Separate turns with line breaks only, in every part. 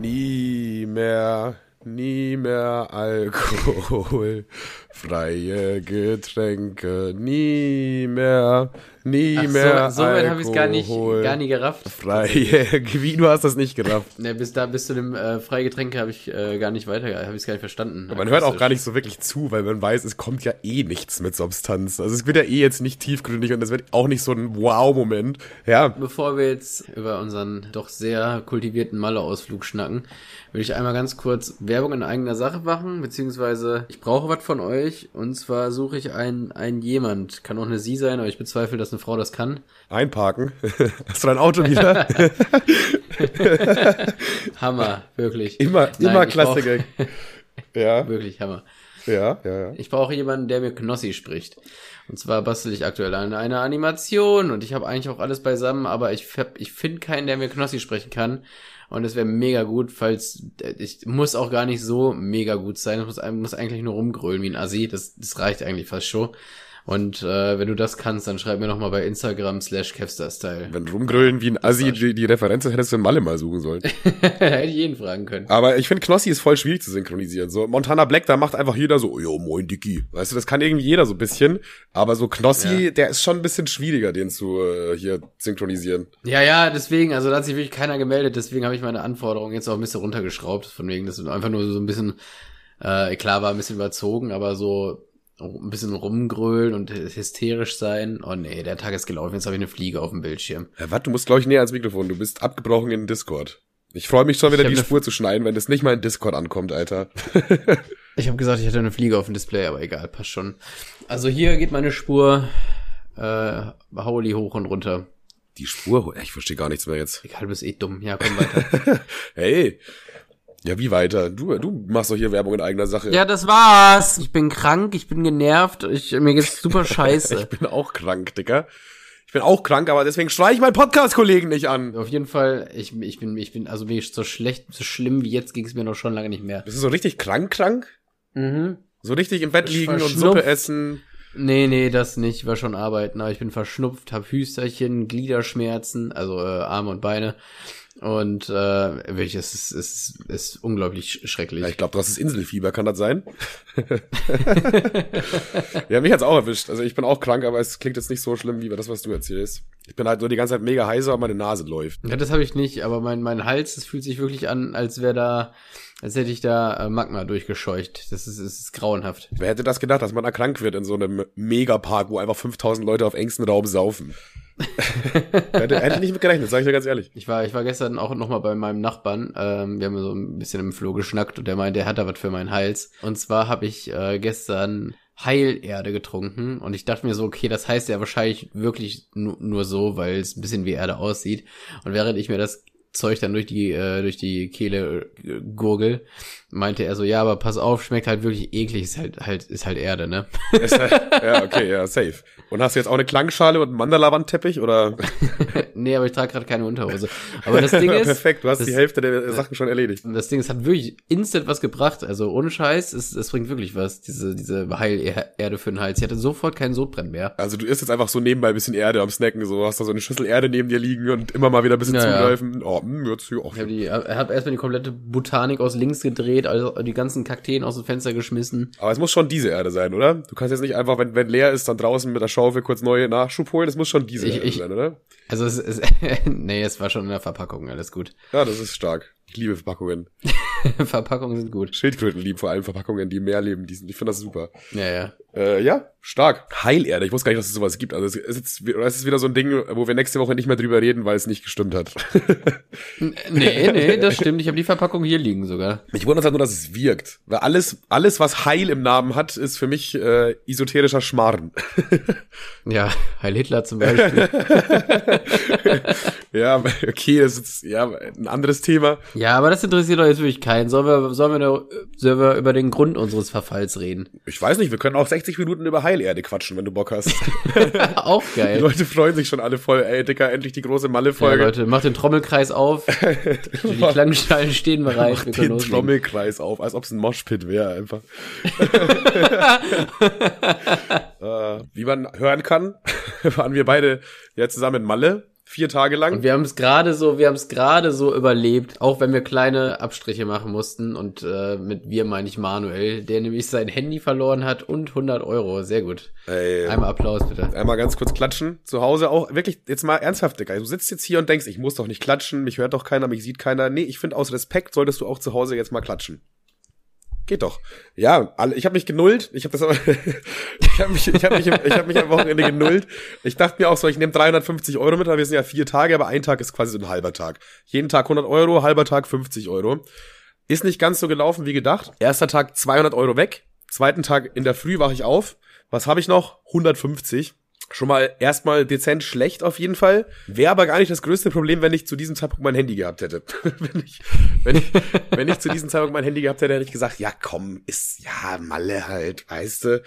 Nie mehr, nie mehr Alkohol, freie Getränke, nie mehr, nie
Ach,
mehr
so, so weit habe ich es gar nicht, gar nie gerafft.
Freie, wie, du hast das nicht gerafft.
Ne, bis da, bis zu dem äh, Freigetränke habe ich äh, gar nicht weiter, habe ich gar nicht verstanden.
Man hört auch gar nicht so wirklich zu, weil man weiß, es kommt ja eh nichts mit Substanz. Also es wird ja eh jetzt nicht tiefgründig und es wird auch nicht so ein Wow-Moment. Ja,
Bevor wir jetzt über unseren doch sehr kultivierten Malle-Ausflug schnacken, will ich einmal ganz kurz Werbung in eigener Sache machen, beziehungsweise ich brauche was von euch und zwar suche ich einen, einen jemand, kann auch eine Sie sein, aber ich bezweifle, dass eine Frau das kann.
einparken. Hast du dein Auto wieder?
Hammer, wirklich.
immer,
Nein,
immer
ich
Klassiker. Ja,
wirklich Hammer.
ja, ja, ja.
Ich brauche jemanden, der mir Knossi spricht. Und zwar bastel ich aktuell an einer Animation und ich habe eigentlich auch alles beisammen, aber ich, hab- ich finde keinen, der mir Knossi sprechen kann. Und es wäre mega gut, falls ich muss auch gar nicht so mega gut sein. Es muss, muss eigentlich nur rumgrölen wie ein Assi. Das, das reicht eigentlich fast schon. Und äh, wenn du das kannst, dann schreib mir noch mal bei Instagram slash Kevstar-Style.
Wenn rumgrölen wie ein Assi die, die Referenz hättest du in Malle mal suchen sollen.
Hätte ich jeden fragen können.
Aber ich finde, Knossi ist voll schwierig zu synchronisieren. So, Montana Black, da macht einfach jeder so, jo, moin Dicky. Weißt du, das kann irgendwie jeder so ein bisschen. Aber so Knossi,
Ja.
der ist schon ein bisschen schwieriger, den zu äh, hier synchronisieren.
Ja, ja, deswegen, also da hat sich wirklich keiner gemeldet, deswegen habe ich meine Anforderungen jetzt auch ein bisschen runtergeschraubt, von wegen, das ist einfach nur so ein bisschen, äh, klar war ein bisschen überzogen, aber so ein bisschen rumgrölen und hysterisch sein. Oh nee, der Tag ist gelaufen, jetzt habe ich eine Fliege auf dem Bildschirm.
Ja, warte, du musst, glaube ich, näher ans Mikrofon. Du bist abgebrochen in Discord. Ich freue mich schon wieder, die Spur zu schneiden, wenn das nicht mal in Discord ankommt, Alter.
Ich habe gesagt, ich hätte eine Fliege auf dem Display, aber egal, passt schon. Also hier geht meine Spur, äh, Hauli hoch und runter.
Die Spur, ich verstehe gar nichts mehr jetzt.
Egal, du bist eh dumm. Ja, komm weiter.
Hey. Ja, wie weiter? Du, du machst doch hier Werbung in eigener Sache.
ja, das war's. Ich bin krank, ich bin genervt, ich, mir geht's super scheiße.
Ich bin auch krank, Dicker. Ich bin auch krank, aber deswegen streich ich meinen Podcast-Kollegen nicht an.
Auf jeden Fall, ich, ich bin, ich bin, also wirklich so schlecht, so schlimm wie jetzt ging es mir noch schon lange nicht mehr.
Bist du so richtig krank, krank?
Mhm.
So richtig im Bett liegen und. Suppe essen.
Nee, nee, das nicht, war schon arbeiten, aber ich bin verschnupft, hab Hüsterchen, Gliederschmerzen, also äh, Arme und Beine. Und äh, wirklich, es ist, ist, ist unglaublich sch- schrecklich.
Ja, ich glaube, das Inselfieber, kann das sein? ja, mich hat's auch erwischt. Also ich bin auch krank, aber es klingt jetzt nicht so schlimm wie das, was du erzählst. Ich bin halt nur die ganze Zeit mega heiser und meine Nase läuft.
Ja, das habe ich nicht, aber mein, mein Hals, das fühlt sich wirklich an, als wäre da, als hätte ich da äh, Magma durchgescheucht. Das ist, es ist grauenhaft.
Wer hätte das gedacht, dass man da krank wird in so einem Megapark, wo einfach 5000 Leute auf engstem Raum saufen? Hätte, hätte nicht mit gerechnet, sag ich dir ganz ehrlich.
Ich war, ich war gestern auch noch mal bei meinem Nachbarn. Ähm, wir haben so ein bisschen im Floh geschnackt und der meinte, er hat da was für meinen Hals. Und zwar habe ich äh, gestern Heilerde getrunken und ich dachte mir so, okay, das heißt ja wahrscheinlich wirklich nu nur so, weil es ein bisschen wie Erde aussieht. Und während ich mir das Zeug dann durch die äh, durch die Kehle äh, gurgel, meinte er so, ja, aber pass auf, schmeckt halt wirklich eklig, ist halt halt ist halt Erde, ne?
Ist halt- ja, okay, ja, safe. Und hast du jetzt auch eine Klangschale und einen Mandala-Wandteppich oder?
nee, aber ich trage gerade keine Unterhose. Aber das Ding ist,
Perfekt, du hast
das-
die Hälfte der Sachen schon erledigt.
Das Ding, es hat wirklich instant was gebracht. Also ohne Scheiß, es, es bringt wirklich was, diese, diese Heilerde für den Hals. Ich hatte sofort keinen Sodbrennen mehr.
Also du isst jetzt einfach so nebenbei ein bisschen Erde am Snacken, so hast da so eine Schüssel Erde neben dir liegen und immer mal wieder ein bisschen
Ja, ja.
zugreifen. Oh, mh, jetzt hier auch.
Ich habe hab erstmal die komplette Botanik aus links gedreht, also die ganzen Kakteen aus dem Fenster geschmissen.
Aber es muss schon diese Erde sein, oder? Du kannst jetzt nicht einfach, wenn, wenn leer ist, dann draußen mit der Schaufel kurz neue Nachschub holen. Es muss schon diese
Ich-
Erde
ich-
sein, oder?
Also es ist, nee, es war schon in der Verpackung, alles gut.
Ja, das ist stark. Ich liebe Verpackungen.
Verpackungen sind gut.
Schildkröten lieben vor allem Verpackungen, die mehr leben. Die sind, ich finde das super.
Ja, ja.
Äh, ja, stark. Heilerde. Ich wusste gar nicht, dass es sowas gibt. Also es ist jetzt, es ist wieder so ein Ding, wo wir nächste Woche nicht mehr drüber reden, weil es nicht gestimmt hat.
Nee, nee, das stimmt. Ich habe die Verpackung hier liegen sogar.
Mich wundert halt nur, dass es wirkt. Weil alles, alles, was Heil im Namen hat, ist für mich äh, esoterischer Schmarrn.
Ja, Heil Hitler zum Beispiel.
ja, okay, das ist ja ein anderes Thema.
Ja, aber das interessiert doch jetzt wirklich keinen. Sollen wir, sollen wir, sollen wir über den Grund unseres Verfalls reden?
Ich weiß nicht, wir können auch 60 Minuten über Heilerde quatschen, wenn du Bock hast.
Auch
Die
geil.
Leute freuen sich schon alle voll. Ey, Dicker, endlich die große
Ja,
Malle-Folge.
Leute, macht den Trommelkreis auf. Die Klangschalen stehen bereit. Können
den
loslegen.
Trommelkreis auf, als ob es ein Moshpit wäre einfach. äh, wie man hören kann, waren wir beide ja zusammen in Malle. Vier Tage lang.
Und wir haben es gerade so, wir haben es gerade so überlebt, auch wenn wir kleine Abstriche machen mussten. Und äh, mit wir meine ich Manuel, der nämlich sein Handy verloren hat und 100 Euro. Sehr gut.
Ey,
Einmal Applaus bitte.
einmal ganz kurz klatschen. Zu Hause auch wirklich, jetzt mal ernsthaft, Digga. Du sitzt jetzt hier und denkst, ich muss doch nicht klatschen, mich hört doch keiner, mich sieht keiner. Nee, ich finde aus Respekt solltest du auch zu Hause jetzt mal klatschen. Geht doch. Ja, alle, ich habe mich genullt. Ich habe das aber, ich habe mich, ich habe mich, ich habe mich am Wochenende genullt. Ich dachte mir auch so, ich nehme 350 Euro mit, weil wir sind ja vier Tage, aber ein Tag ist quasi so ein halber Tag. Jeden Tag 100 Euro, halber Tag 50 Euro. Ist nicht ganz so gelaufen wie gedacht. Erster Tag 200 Euro weg. Zweiten Tag in der Früh wache ich auf. Was habe ich noch? 150. Schon mal erstmal dezent schlecht auf jeden Fall. Wäre aber gar nicht das größte Problem, wenn ich zu diesem Zeitpunkt mein Handy gehabt hätte. wenn, ich, wenn, ich, wenn ich zu diesem Zeitpunkt mein Handy gehabt hätte, hätte ich gesagt, ja komm, ist ja Malle halt, weißt du.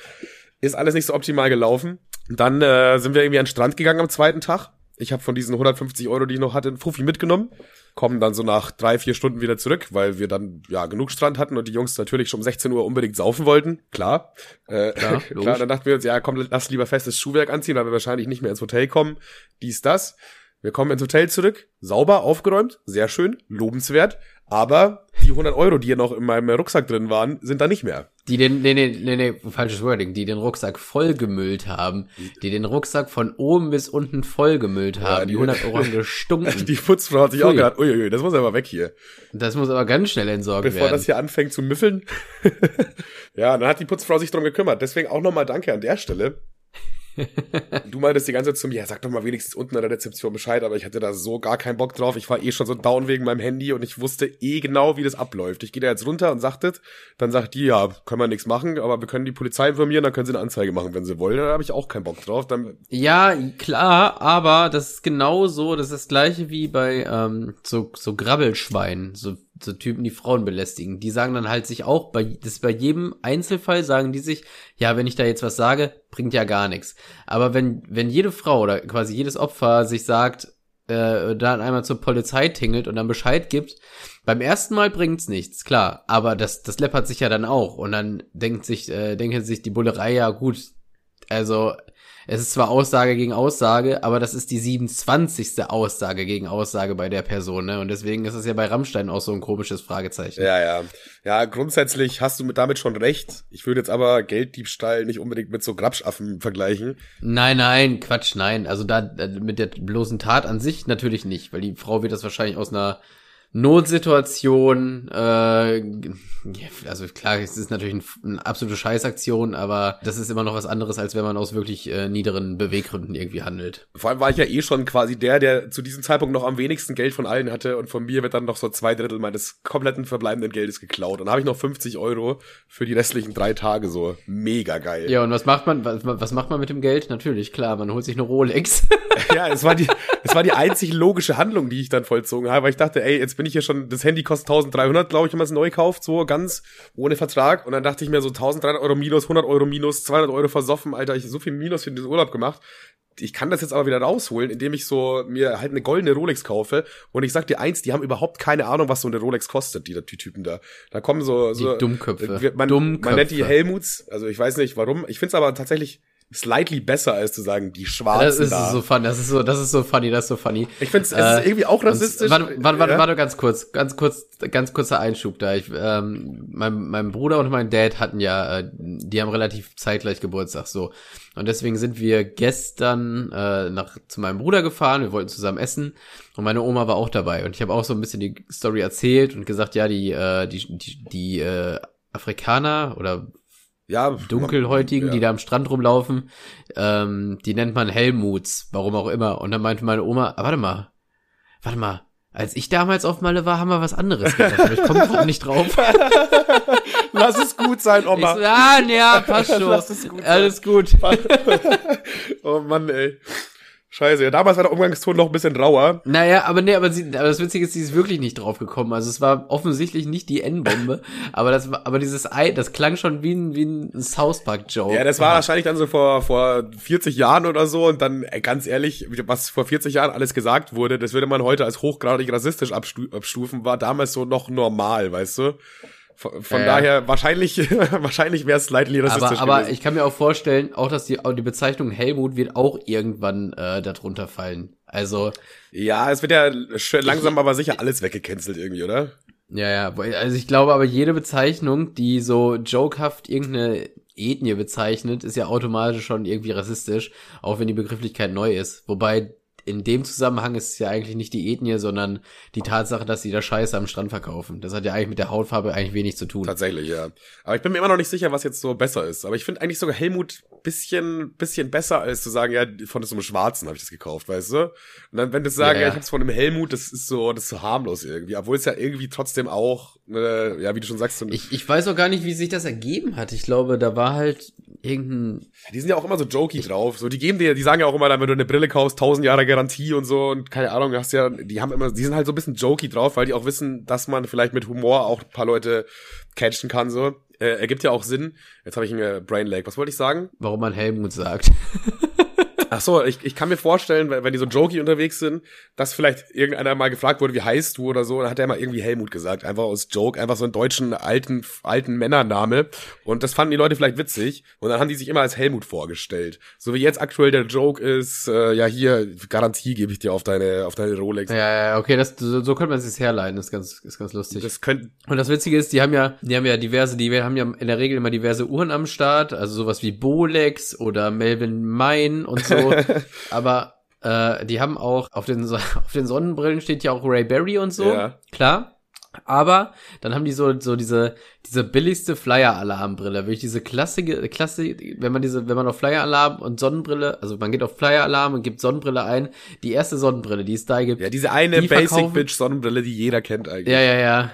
Ist alles nicht so optimal gelaufen. Dann äh, sind wir irgendwie an den Strand gegangen am zweiten Tag. Ich habe von diesen 150 Euro, die ich noch hatte, einen Fuffi mitgenommen. Kommen dann so nach drei, vier Stunden wieder zurück, weil wir dann ja genug Strand hatten und die Jungs natürlich schon um 16 Uhr unbedingt saufen wollten. Klar. Äh,
Klar,
klar, dann dachten wir uns, ja komm, lass lieber festes Schuhwerk anziehen, weil wir wahrscheinlich nicht mehr ins Hotel kommen. Dies, das. Wir kommen ins Hotel zurück, sauber, aufgeräumt, sehr schön, lobenswert. Aber die 100 Euro, die ja noch in meinem Rucksack drin waren, sind da nicht mehr.
Die den, nee, nee, nee, nee, falsches Wording, die den Rucksack vollgemüllt haben, die den Rucksack von oben bis unten vollgemüllt haben, die
die-
100 Euro haben gestunken.
Die Putzfrau hat sich auch gedacht, uiuiui, das muss aber weg hier.
Das muss aber ganz schnell entsorgt
bevor
werden.
das hier anfängt zu müffeln. ja, dann hat die Putzfrau sich drum gekümmert. Deswegen auch nochmal Danke an der Stelle. Du meintest die ganze Zeit zu mir, ja, sag doch mal wenigstens unten an der Rezeption Bescheid, aber ich hatte da so gar keinen Bock drauf. Ich war eh schon so down wegen meinem Handy und ich wusste eh genau, wie das abläuft. Ich gehe da jetzt runter und sagt das, dann sagt die, ja, können wir nichts machen, aber wir können die Polizei informieren, dann können sie eine Anzeige machen, wenn sie wollen. Da habe ich auch keinen Bock drauf. Dann,
Ja, klar, aber das ist genau so, das ist das gleiche wie bei ähm, so, so Grabbelschweinen, so, so Typen, die Frauen belästigen. Die sagen dann halt sich auch, bei, das bei jedem Einzelfall sagen die sich, ja, wenn ich da jetzt was sage, bringt ja gar nichts. Aber wenn, wenn jede Frau oder quasi jedes Opfer sich sagt, äh, dann einmal zur Polizei tingelt und dann Bescheid gibt, beim ersten Mal bringt's nichts, klar, aber das, das läppert sich ja dann auch und dann denkt sich, äh, denken sich die Bullerei, ja gut, also es ist zwar Aussage gegen Aussage, aber das ist die 27. Aussage gegen Aussage bei der Person, ne? Und deswegen ist es ja bei Rammstein auch so ein komisches Fragezeichen.
ja, ja. Ja, grundsätzlich hast du mit damit schon recht. Ich würde jetzt aber Gelddiebstahl nicht unbedingt mit so Grabschaffen vergleichen.
Nein, nein, Quatsch, nein. Also da mit der bloßen Tat an sich natürlich nicht, weil die Frau wird das wahrscheinlich aus einer Notsituation, äh, also klar, es ist natürlich ein, eine absolute Scheißaktion, aber das ist immer noch was anderes, als wenn man aus wirklich äh, niederen Beweggründen irgendwie handelt.
Vor allem war ich ja eh schon quasi der, der zu diesem Zeitpunkt noch am wenigsten Geld von allen hatte und von mir wird dann noch so zwei Drittel meines kompletten verbleibenden Geldes geklaut. Und dann habe ich noch 50 Euro für die restlichen drei Tage so. Mega geil.
Ja, und was macht man, was, was macht man mit dem Geld? Natürlich, klar, man holt sich eine Rolex.
ja, es war die, es war die einzig logische Handlung, die ich dann vollzogen habe, weil ich dachte, ey, jetzt bin ich hier schon, das Handy kostet 1300, glaube ich, wenn man es neu kauft, so ganz ohne Vertrag. Und dann dachte ich mir so 1300 Euro minus, 100 Euro minus, 200 Euro versoffen, Alter, ich hab so viel Minus für den Urlaub gemacht. Ich kann das jetzt aber wieder rausholen, indem ich so mir halt eine goldene Rolex kaufe. Und ich sag dir eins, die haben überhaupt keine Ahnung, was so eine Rolex kostet, die, die Typen da. Da kommen so, so
Die Dummköpfe.
Man,
Dummköpfe.
man nennt die Helmuts, also ich weiß nicht warum. Ich find's aber tatsächlich slightly besser, als zu sagen, die Schwarzen
Das ist
da.
so funny, das ist so, das ist so funny, das ist so funny.
Ich find's, es
Äh,
ist irgendwie auch rassistisch.
Warte, warte, warte,
Ja?
warte ganz kurz, ganz kurz, ganz kurzer Einschub da. Ich, ähm, mein, mein Bruder und mein Dad hatten ja, äh, die haben relativ zeitgleich Geburtstag so. Und deswegen sind wir gestern äh, nach zu meinem Bruder gefahren. Wir wollten zusammen essen und meine Oma war auch dabei. Und ich habe auch so ein bisschen die Story erzählt und gesagt, ja, die, äh, die, die, die äh, Afrikaner oder
ja,
Dunkelhäutigen,
ja.
die da am Strand rumlaufen, ähm, die nennt man Helmuts, warum auch immer. Und dann meinte meine Oma, ah, warte mal, warte mal, als ich damals auf Malle war, haben wir was anderes gedacht, aber ich komme gerade nicht drauf.
Lass es gut sein,
Ich
Oma.
so, ah, ja, passt schon.
Lass es gut sein.
Alles gut.
oh Mann, ey. Scheiße. Ja, damals war der Umgangston noch ein bisschen rauer.
Naja, aber nee, aber, sie, aber das Witzige ist, sie ist wirklich nicht drauf gekommen. Also es war offensichtlich nicht die N-Bombe, aber das aber dieses Ei, das klang schon wie ein, wie ein South Park Joke.
Ja, das war wahrscheinlich dann so vor, vor 40 Jahren oder so. Und dann, ey, ganz ehrlich, was vor 40 Jahren alles gesagt wurde, das würde man heute als hochgradig rassistisch abstu abstufen, war damals so noch normal, weißt du? Von, von
ja.
daher, wahrscheinlich, wahrscheinlich wäre es slightly rassistisch
Aber, aber ich kann mir auch vorstellen, auch dass die, die Bezeichnung Helmut wird auch irgendwann äh, darunter fallen. Also.
Ja, es wird ja langsam aber sicher alles weggecancelt irgendwie, oder?
Ja, ja, also ich glaube aber jede Bezeichnung, die so jokehaft irgendeine Ethnie bezeichnet, ist ja automatisch schon irgendwie rassistisch, auch wenn die Begrifflichkeit neu ist. Wobei in dem Zusammenhang ist es ja eigentlich nicht die Ethnie, sondern die Tatsache, dass sie da Scheiße am Strand verkaufen. Das hat ja eigentlich mit der Hautfarbe eigentlich wenig zu tun.
Tatsächlich, ja. Aber ich bin mir immer noch nicht sicher, was jetzt so besser ist. Aber ich finde eigentlich sogar Helmut bisschen, bisschen besser, als zu sagen, ja, von so einem Schwarzen habe ich das gekauft, weißt du? Und dann, wenn du sagen, ja, ja. ja ich hab's von einem Helmut, das ist so, das ist so harmlos irgendwie. Obwohl es ja irgendwie trotzdem auch, äh, ja, wie du schon sagst, so
ich, ich weiß auch gar nicht, wie sich das ergeben hat. Ich glaube, da war halt irgendein.
Die sind ja auch immer so jokey drauf. So, die geben dir, die sagen ja auch immer, wenn du eine Brille kaufst, tausend Jahre Garantie und so und keine Ahnung, hast ja, die haben immer, die sind halt so ein bisschen jokey drauf, weil die auch wissen, dass man vielleicht mit Humor auch ein paar Leute catchen kann, so. Äh, ergibt ja auch Sinn. Jetzt habe ich einen äh, Brain Lag. Was wollte ich sagen?
Warum man Helmut sagt.
Ach so, ich, ich kann mir vorstellen, wenn, wenn die so jokey unterwegs sind, dass vielleicht irgendeiner mal gefragt wurde, wie heißt du oder so, dann hat er mal irgendwie Helmut gesagt, einfach aus Joke, einfach so einen deutschen alten alten Männername und das fanden die Leute vielleicht witzig und dann haben die sich immer als Helmut vorgestellt. So wie jetzt aktuell der Joke ist, äh, ja hier Garantie gebe ich dir auf deine auf deine Rolex.
Ja, ja, okay, das so, so könnte man sich herleiten, das ist ganz ist ganz lustig.
Das könnte
und das witzige ist, die haben ja die haben ja diverse, die haben ja in der Regel immer diverse Uhren am Start, also sowas wie Bolex oder Melvin Main und so aber äh, die haben auch auf den, auf den Sonnenbrillen steht ja auch Ray Berry und so. Ja. Klar. Aber dann haben die so, so diese, diese billigste Flyer-Alarmbrille, wirklich diese klassische, klasse, wenn man diese, wenn man auf Flyer-Alarm und Sonnenbrille, also man geht auf Flyer-Alarm und gibt Sonnenbrille ein, die erste Sonnenbrille, die es da gibt.
Ja, diese eine Basic-Bitch-Sonnenbrille, die jeder kennt eigentlich.
Ja, ja, ja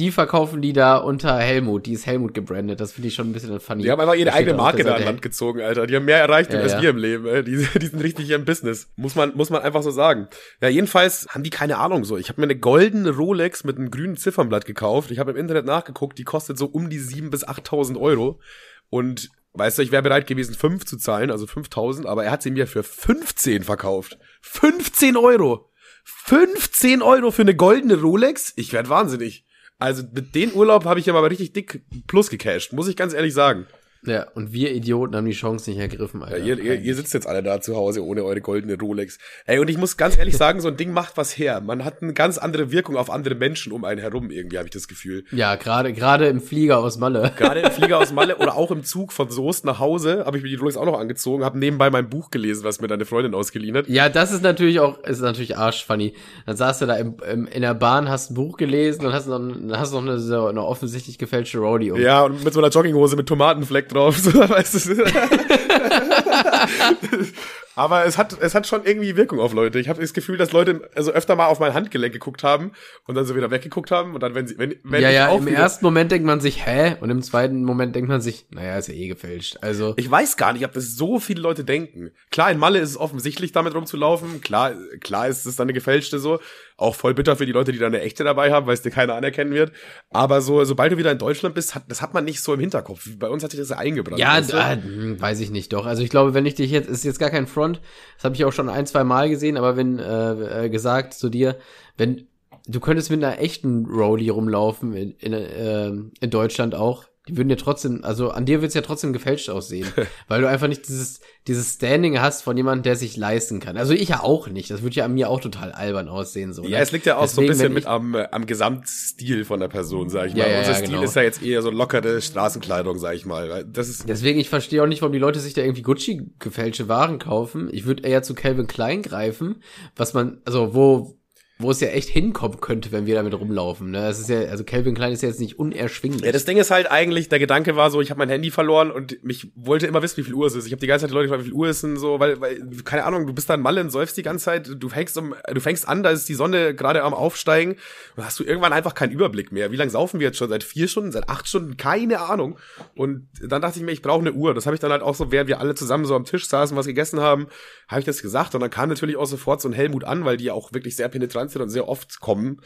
die verkaufen die da unter Helmut. Die ist Helmut gebrandet. Das finde ich schon ein bisschen funny.
Die haben einfach ihre eigene Marke da an Land gezogen, Alter. Die haben mehr erreicht ja, als ja. wir im Leben. Ey. Die, die sind richtig hier im Business. Muss man, muss man einfach so sagen. Ja, jedenfalls haben die keine Ahnung so. Ich habe mir eine goldene Rolex mit einem grünen Ziffernblatt gekauft. Ich habe im Internet nachgeguckt. Die kostet so um die sieben bis achttausend Euro. Und weißt du, ich wäre bereit gewesen, fünf zu zahlen, also 5000, aber er hat sie mir für 15 verkauft. 15 Euro! 15 Euro für eine goldene Rolex? Ich werd wahnsinnig. Also mit den Urlaub habe ich ja mal richtig dick plus gecasht, muss ich ganz ehrlich sagen.
Ja, und wir Idioten haben die Chance nicht ergriffen,
Alter. Ja, ihr, ihr, ihr sitzt jetzt alle da zu Hause ohne eure goldene Rolex. Ey, und ich muss ganz ehrlich sagen, so ein Ding macht was her. Man hat eine ganz andere Wirkung auf andere Menschen um einen herum, irgendwie, habe ich das Gefühl.
Ja, gerade gerade im Flieger aus Malle.
Gerade im Flieger aus Malle oder auch im Zug von Soest nach Hause habe ich mir die Rolex auch noch angezogen, habe nebenbei mein Buch gelesen, was mir deine Freundin ausgeliehen hat.
Ja, das ist natürlich auch, ist natürlich arschfunny. Dann saß du da im, im, in der Bahn, hast ein Buch gelesen und hast noch, hast noch eine, so eine offensichtlich gefälschte Rolli
um. Ja, und mit so einer Jogginghose mit Tomatenfleck drauf, so, weißt Aber es hat, es hat schon irgendwie Wirkung auf Leute. Ich habe das Gefühl, dass Leute also öfter mal auf mein Handgelenk geguckt haben und dann so wieder weggeguckt haben und dann, wenn sie, wenn, wenn
ja, ja, im ersten Moment denkt man sich, hä? Und im zweiten Moment denkt man sich, naja, ist ja eh gefälscht. Also.
Ich weiß gar nicht, ob das so viele Leute denken. Klar, in Malle ist es offensichtlich, damit rumzulaufen. Klar, klar ist es dann eine gefälschte so. Auch voll bitter für die Leute, die da eine echte dabei haben, weil es dir keiner anerkennen wird. Aber so, sobald du wieder in Deutschland bist, hat, das hat man nicht so im Hinterkopf. Bei uns hat sich das ja eingebrannt.
Ja, da, hm, weiß ich nicht doch. Also ich glaube, wenn ich dich jetzt, ist jetzt gar kein Front, das habe ich auch schon ein, zwei Mal gesehen, aber wenn äh, äh, gesagt zu dir, wenn du könntest mit einer echten Rolli rumlaufen in, in, äh, in Deutschland auch, die würden ja trotzdem, also an dir wird's ja trotzdem gefälscht aussehen, weil du einfach nicht dieses, dieses Standing hast von jemandem, der sich leisten kann. Also ich ja auch nicht. Das würde ja an mir auch total albern aussehen. So,
ja, ne? es liegt ja auch Deswegen, so ein bisschen mit am, am Gesamtstil von der Person, sag ich mal. Ja, ja, Unser Stil genau. ist ja jetzt eher so lockere Straßenkleidung, sag ich mal. Das ist
Deswegen, ich verstehe auch nicht, warum die Leute sich da irgendwie Gucci gefälschte Waren kaufen. Ich würde eher zu Calvin Klein greifen, was man, also wo, wo es ja echt hinkommen könnte, wenn wir damit rumlaufen. Ne? Das ist ja, also Calvin Klein ist ja jetzt nicht unerschwinglich.
Ja, das Ding ist halt eigentlich, der Gedanke war so, ich habe mein Handy verloren und mich wollte immer wissen, wie viel Uhr es ist. Ich habe die ganze Zeit die Leute gefragt, wie viel Uhr es ist und so, weil, weil, keine Ahnung, du bist da in Malle und säufst die ganze Zeit, du fängst um, du fängst an, da ist die Sonne gerade am Aufsteigen und hast du irgendwann einfach keinen Überblick mehr. Wie lange saufen wir jetzt schon? Seit vier Stunden, seit acht Stunden? Keine Ahnung. Und dann dachte ich mir, ich brauche eine Uhr. Das habe ich dann halt auch so, während wir alle zusammen so am Tisch saßen, was gegessen haben, habe ich das gesagt und dann kam natürlich auch sofort so ein Helmut an, weil die ja auch wirklich sehr penetrant sind und sehr oft kommen.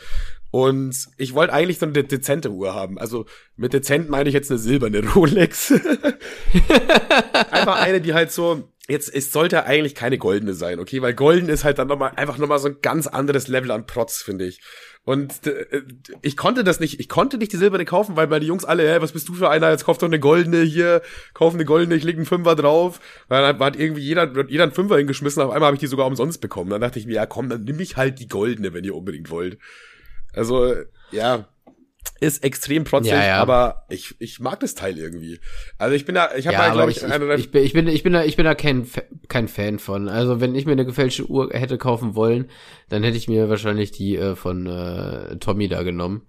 Und ich wollte eigentlich so eine dezente Uhr haben. Also mit dezent meine ich jetzt eine silberne Rolex. einfach eine, die halt so, jetzt, es sollte eigentlich keine goldene sein, okay? Weil golden ist halt dann nochmal, einfach nochmal so ein ganz anderes Level an Protz, finde ich. Und äh, ich konnte das nicht, ich konnte nicht die silberne kaufen, weil meine Jungs alle, hey, was bist du für einer? Jetzt kauf doch eine goldene hier, kauf eine goldene, ich leg einen Fünfer drauf. Dann hat irgendwie jeder, jeder einen Fünfer hingeschmissen, auf einmal habe ich die sogar umsonst bekommen. Dann dachte ich mir, ja komm, dann nimm ich halt die goldene, wenn ihr unbedingt wollt. Also, ja, ist extrem protzig, ja, ja. aber ich, ich mag das Teil irgendwie. Also ich bin da, ich habe
ja,
da, glaube ich,
ich, ich, ich, bin, ich bin, ich bin da, ich bin da kein, kein Fan von. Also wenn ich mir eine gefälschte Uhr hätte kaufen wollen, dann hätte ich mir wahrscheinlich die äh, von äh, Tommy da genommen.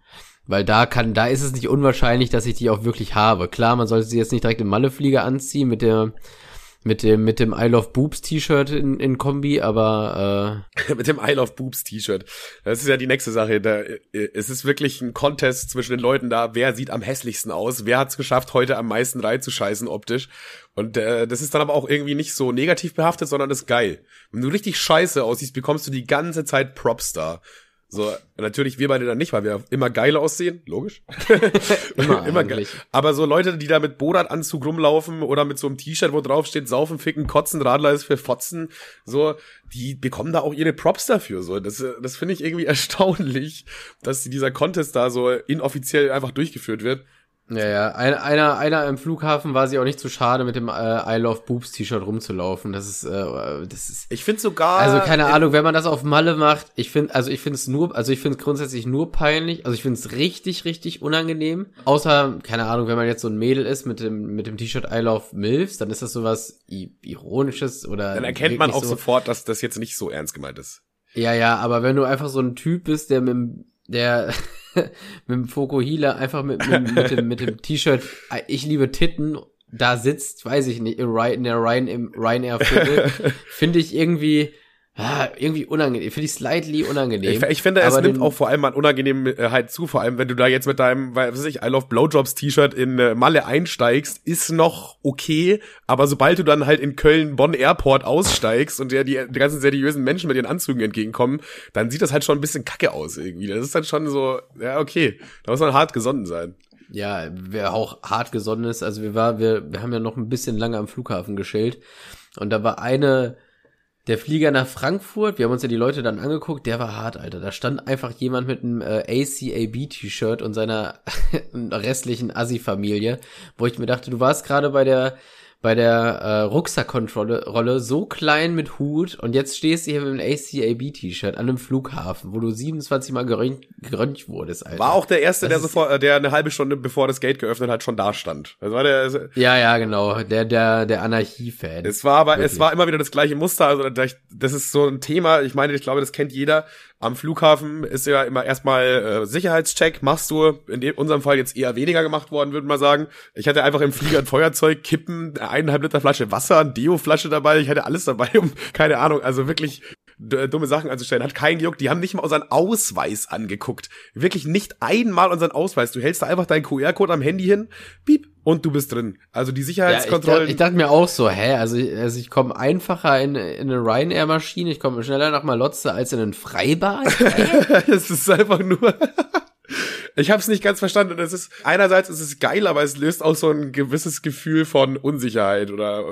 Weil da kann, da ist es nicht unwahrscheinlich, dass ich die auch wirklich habe. Klar, man sollte sie jetzt nicht direkt im Malleflieger anziehen mit der mit dem mit dem I Love Boobs T-Shirt in, in Kombi, aber
äh mit dem I Love Boobs T-Shirt. Das ist ja die nächste Sache. Da, es ist wirklich ein Contest zwischen den Leuten da. Wer sieht am hässlichsten aus? Wer hat es geschafft, heute am meisten reinzuscheißen optisch? Und äh, das ist dann aber auch irgendwie nicht so negativ behaftet, sondern ist geil. Wenn du richtig scheiße aussiehst, bekommst du die ganze Zeit Props da. So, natürlich wir beide dann nicht, weil wir immer geil aussehen, logisch. immer, immer geil. Aber so Leute, die da mit Bodat-Anzug rumlaufen oder mit so einem T-Shirt, wo drauf steht, saufen, ficken, kotzen, Radler ist für Fotzen, so, die bekommen da auch ihre Props dafür, so. Das, das finde ich irgendwie erstaunlich, dass dieser Contest da so inoffiziell einfach durchgeführt wird.
Ja, ja. Einer, einer, einer im Flughafen war sie auch nicht zu schade, mit dem äh, I Love Boobs T-Shirt rumzulaufen. Das ist, äh, das ist.
Ich finde sogar.
Also keine Ahnung, wenn man das auf Malle macht, ich finde, also ich finde es nur, also ich finde es grundsätzlich nur peinlich. Also ich finde es richtig, richtig unangenehm. Außer, keine Ahnung, wenn man jetzt so ein Mädel ist mit dem, mit dem T-Shirt I Love Milfs, dann ist das sowas ironisches oder.
Dann erkennt man auch so, sofort, dass das jetzt nicht so ernst gemeint ist.
Ja, ja, aber wenn du einfach so ein Typ bist, der mit der mit dem Fokuhila einfach mit, mit, mit dem, mit dem T-Shirt Ich liebe Titten da sitzt, weiß ich nicht, in der Ryan, im Ryanair Viertel, finde ich irgendwie, Ah, irgendwie unangenehm, finde ich slightly unangenehm.
Ich, ich finde, es nimmt auch vor allem an Unangenehmheit zu, vor allem wenn du da jetzt mit deinem, weiß ich, I Love Blowjobs T-Shirt in äh, Malle einsteigst, ist noch okay, aber sobald du dann halt in Köln Bonn Airport aussteigst und dir die, die ganzen seriösen Menschen mit ihren Anzügen entgegenkommen, dann sieht das halt schon ein bisschen kacke aus irgendwie. Das ist halt schon so, ja, okay, da muss man hart gesonnen sein.
Ja, wer auch hart gesonnen ist, also wir war, wir, wir haben ja noch ein bisschen lange am Flughafen geschillt und da war eine der Flieger nach Frankfurt, wir haben uns ja die Leute dann angeguckt, der war hart, Alter. Da stand einfach jemand mit einem äh, ACAB-T-Shirt und seiner restlichen Assi-Familie, wo ich mir dachte, du warst gerade bei der bei der äh, Rucksackkontrolle so klein mit Hut und jetzt stehst du hier mit einem ACAB-T-Shirt an einem Flughafen, wo du 27 Mal gerönt, geröntgt wurdest,
Alter. War auch der Erste, das der sofort, äh, der eine halbe Stunde bevor das Gate geöffnet hat, schon da stand. Das war der, also
ja, ja, genau, der, der, der Anarchie-Fan.
Es war aber, Wirklich. es war immer wieder das gleiche Muster, also das ist so ein Thema, ich meine, ich glaube, das kennt jeder, am Flughafen ist ja immer erstmal äh, Sicherheitscheck, machst du, in dem, unserem Fall jetzt eher weniger gemacht worden, würde man sagen. Ich hatte einfach im Flieger ein Feuerzeug, Kippen, eineinhalb Liter Flasche Wasser, ein Deo-Flasche dabei, ich hatte alles dabei, um, keine Ahnung, also wirklich dumme Sachen anzustellen. Hat keinen gejuckt, die haben nicht mal unseren Ausweis angeguckt. Wirklich nicht einmal unseren Ausweis. Du hältst da einfach deinen QR-Code am Handy hin, piep, und du bist drin. Also die Sicherheitskontrollen.
Ja, ich, dachte, ich, dachte, mir auch so, hä, also, also ich komme einfacher in, in eine Ryanair-Maschine, ich komme schneller nach Malotze als in ein Freibad.
das ist einfach nur. Ich habe es nicht ganz verstanden. Und es ist einerseits ist es geil, aber es löst auch so ein gewisses Gefühl von Unsicherheit oder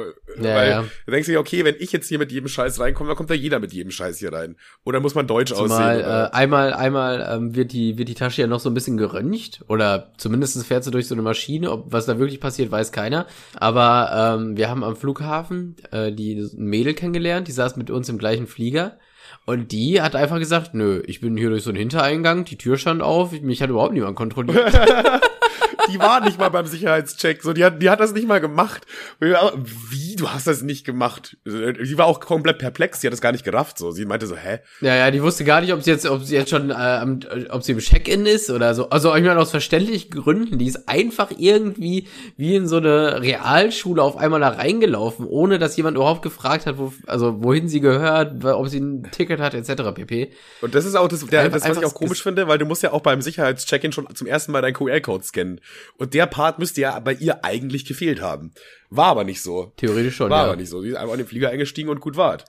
ja, weil ja. du denkst dir, okay, wenn ich jetzt hier mit jedem Scheiß reinkomme, dann kommt da jeder mit jedem Scheiß hier rein. Oder muss man deutsch Zumal, aussehen?
Oder? Äh, einmal, einmal ähm, wird die wird die Tasche ja noch so ein bisschen geröntgt oder zumindest fährt sie durch so eine Maschine. Ob was da wirklich passiert, weiß keiner. Aber ähm, wir haben am Flughafen äh, die ein Mädel kennengelernt, die saß mit uns im gleichen Flieger. Und die hat einfach gesagt, nö, ich bin hier durch so einen Hintereingang, die Tür stand auf, mich hat überhaupt niemand kontrolliert.
die war nicht mal beim Sicherheitscheck. So, die hat, die hat das nicht mal gemacht. Wie? Du hast das nicht gemacht? Sie war auch komplett perplex. Sie hat das gar nicht gerafft. So, sie meinte so, hä?
Ja, ja, die wusste gar nicht, ob sie jetzt, ob sie jetzt schon, äh, ob sie im Check-in ist oder so. Also, ich meine, aus verständlichen Gründen. Die ist einfach irgendwie wie in so eine Realschule auf einmal da reingelaufen, ohne dass jemand überhaupt gefragt hat, wo, also, wohin sie gehört, ob sie ein Ticket hat, etc. pp.
Und das ist auch das, der, das was ich auch komisch finde, weil du musst ja auch beim Sicherheitscheck-in schon zum ersten Mal deinen QR-Code scannen. Und der Part müsste ja bei ihr eigentlich gefehlt haben. War aber nicht so.
Theoretisch schon,
War
ja.
aber nicht so. Sie ist einfach in den Flieger eingestiegen und gut wart.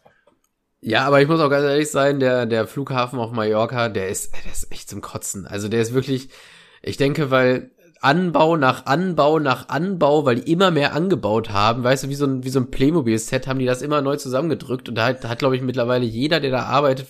Ja, aber ich muss auch ganz ehrlich sein, der, der Flughafen auf Mallorca, der ist, der ist echt zum Kotzen. Also der ist wirklich, ich denke, weil Anbau nach Anbau nach Anbau, weil die immer mehr angebaut haben, weißt du, wie so ein, wie so ein Playmobil-Set haben die das immer neu zusammengedrückt und da hat, hat glaube ich, mittlerweile jeder, der da arbeitet,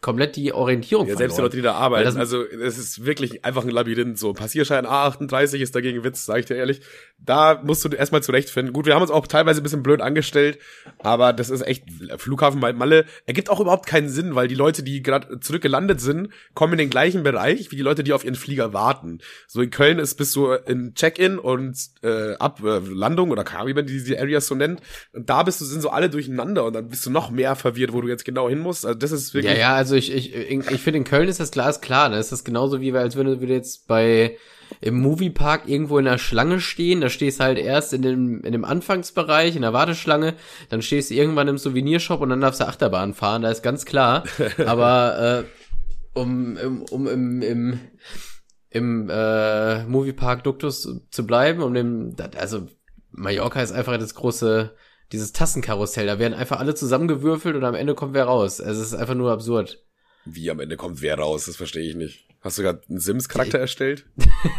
komplett die Orientierung
Ja,
verloren.
selbst die Leute, die da arbeiten. also es ist wirklich einfach ein Labyrinth. So Passierschein A38 ist dagegen Witz, sag ich dir ehrlich. Da musst du erstmal zurechtfinden. Gut, wir haben uns auch teilweise ein bisschen blöd angestellt, aber das ist echt Flughafen bei Malle ergibt auch überhaupt keinen Sinn, weil die Leute, die gerade zurück gelandet sind, kommen in den gleichen Bereich wie die Leute, die auf ihren Flieger warten. So in Köln ist bist du in Check-in und äh, ab äh, Landung oder Ahnung, wie man diese Areas so nennt. Und da bist du sind so alle durcheinander und dann bist du noch mehr verwirrt, wo du jetzt genau hin musst. Also das ist wirklich
Ja, ja, also ich, ich, ich, ich finde, in Köln ist das Glas klar. Ne? Ist das genauso wie, als wenn du du jetzt bei im Moviepark irgendwo in der Schlange stehen. Da stehst halt erst in dem, in dem Anfangsbereich, in der Warteschlange. Dann stehst du irgendwann im Souvenirshop und dann darfst du Achterbahn fahren. Da ist ganz klar. Aber äh, um, um, um im, im, im äh, Moviepark Duktus zu bleiben, um dem, also Mallorca ist einfach das große, dieses Tassenkarussell. Da werden einfach alle zusammengewürfelt und am Ende kommt wer raus. Also es ist einfach nur absurd.
Wie am Ende kommt wer raus, das verstehe ich nicht. Hast du gerade einen Sims-Charakter erstellt?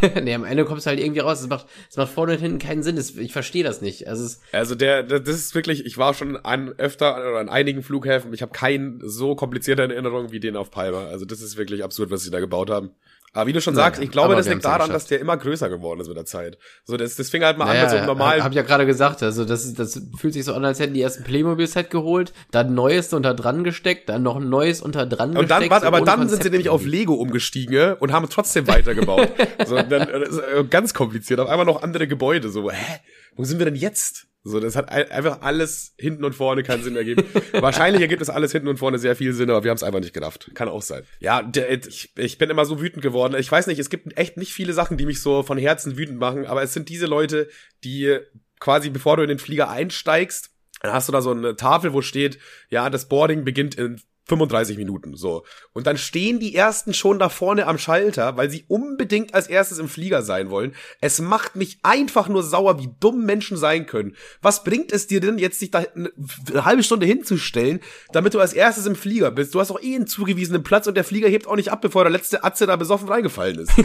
nee, am Ende kommst du halt irgendwie raus. Das macht, das macht vorne und hinten keinen Sinn. Das, ich verstehe das nicht. Also es,
Also der, der, das ist wirklich, ich war schon an öfter oder an einigen Flughäfen, ich habe keinen so komplizierter in Erinnerung wie den auf Palma. Also das ist wirklich absurd, was sie da gebaut haben. Aber wie du schon sagst, ich glaube, das liegt
ja
daran,
geschafft.
dass der immer größer geworden ist mit der Zeit. So, das, das fing halt mal an
naja,
mit so einem normalen.
hab ich ja gerade gesagt. Also das, das fühlt sich so an, als hätten die erst ein Playmobil-Set geholt, dann neues unter dran gesteckt, dann noch ein neues unter dran
und dann,
gesteckt.
warte,
so
aber dann sind sie
Konzept
nämlich auf. Lego umgestiegen ja, und haben trotzdem weitergebaut. so, dann, äh, ganz kompliziert. Auf einmal noch andere Gebäude. So, hä? Wo sind wir denn jetzt? So, das hat ein- einfach alles hinten und vorne keinen Sinn ergeben. Wahrscheinlich ergibt es alles hinten und vorne sehr viel Sinn, aber wir haben es einfach nicht gerafft. Kann auch sein. Ja, der, ich, ich bin immer so wütend geworden. Ich weiß nicht, es gibt echt nicht viele Sachen, die mich so von Herzen wütend machen, aber es sind diese Leute, die quasi bevor du in den Flieger einsteigst, dann hast du da so eine Tafel, wo steht, ja, das Boarding beginnt in 35 Minuten, so. Und dann stehen die ersten schon da vorne am Schalter, weil sie unbedingt als erstes im Flieger sein wollen. Es macht mich einfach nur sauer, wie dumm Menschen sein können. Was bringt es dir denn jetzt, dich da eine halbe Stunde hinzustellen, damit du als erstes im Flieger bist? Du hast doch eh einen zugewiesenen Platz und der Flieger hebt auch nicht ab, bevor der letzte Atze da besoffen reingefallen ist.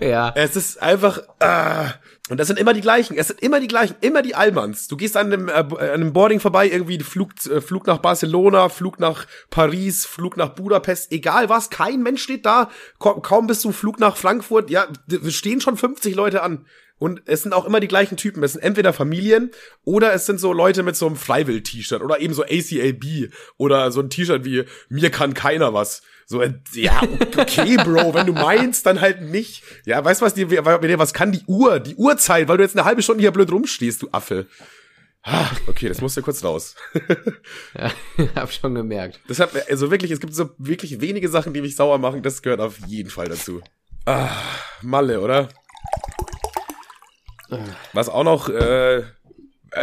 Ja.
Es ist einfach. Ah. Und das sind immer die gleichen. Es sind immer die gleichen, immer die Allmanns. Du gehst an einem, äh, an einem Boarding vorbei, irgendwie Flug, äh, Flug nach Barcelona, Flug nach Paris, Flug nach Budapest, egal was, kein Mensch steht da. Kaum, kaum bist du Flug nach Frankfurt, ja, stehen schon 50 Leute an. Und es sind auch immer die gleichen Typen. Es sind entweder Familien oder es sind so Leute mit so einem Freiwill-T-Shirt oder eben so ACAB oder so ein T-Shirt wie mir kann keiner was. So, äh, ja, okay, Bro, wenn du meinst, dann halt nicht. Ja, weißt du was, dir, was kann? Die Uhr, die Uhrzeit, weil du jetzt eine halbe Stunde hier blöd rumstehst, du Affe. Ah, Okay, das musst du kurz raus.
ja. Hab schon gemerkt.
Deshalb, also wirklich, es gibt so wirklich wenige Sachen, die mich sauer machen. Das gehört auf jeden Fall dazu. Ah, Malle, oder? Was auch noch, äh,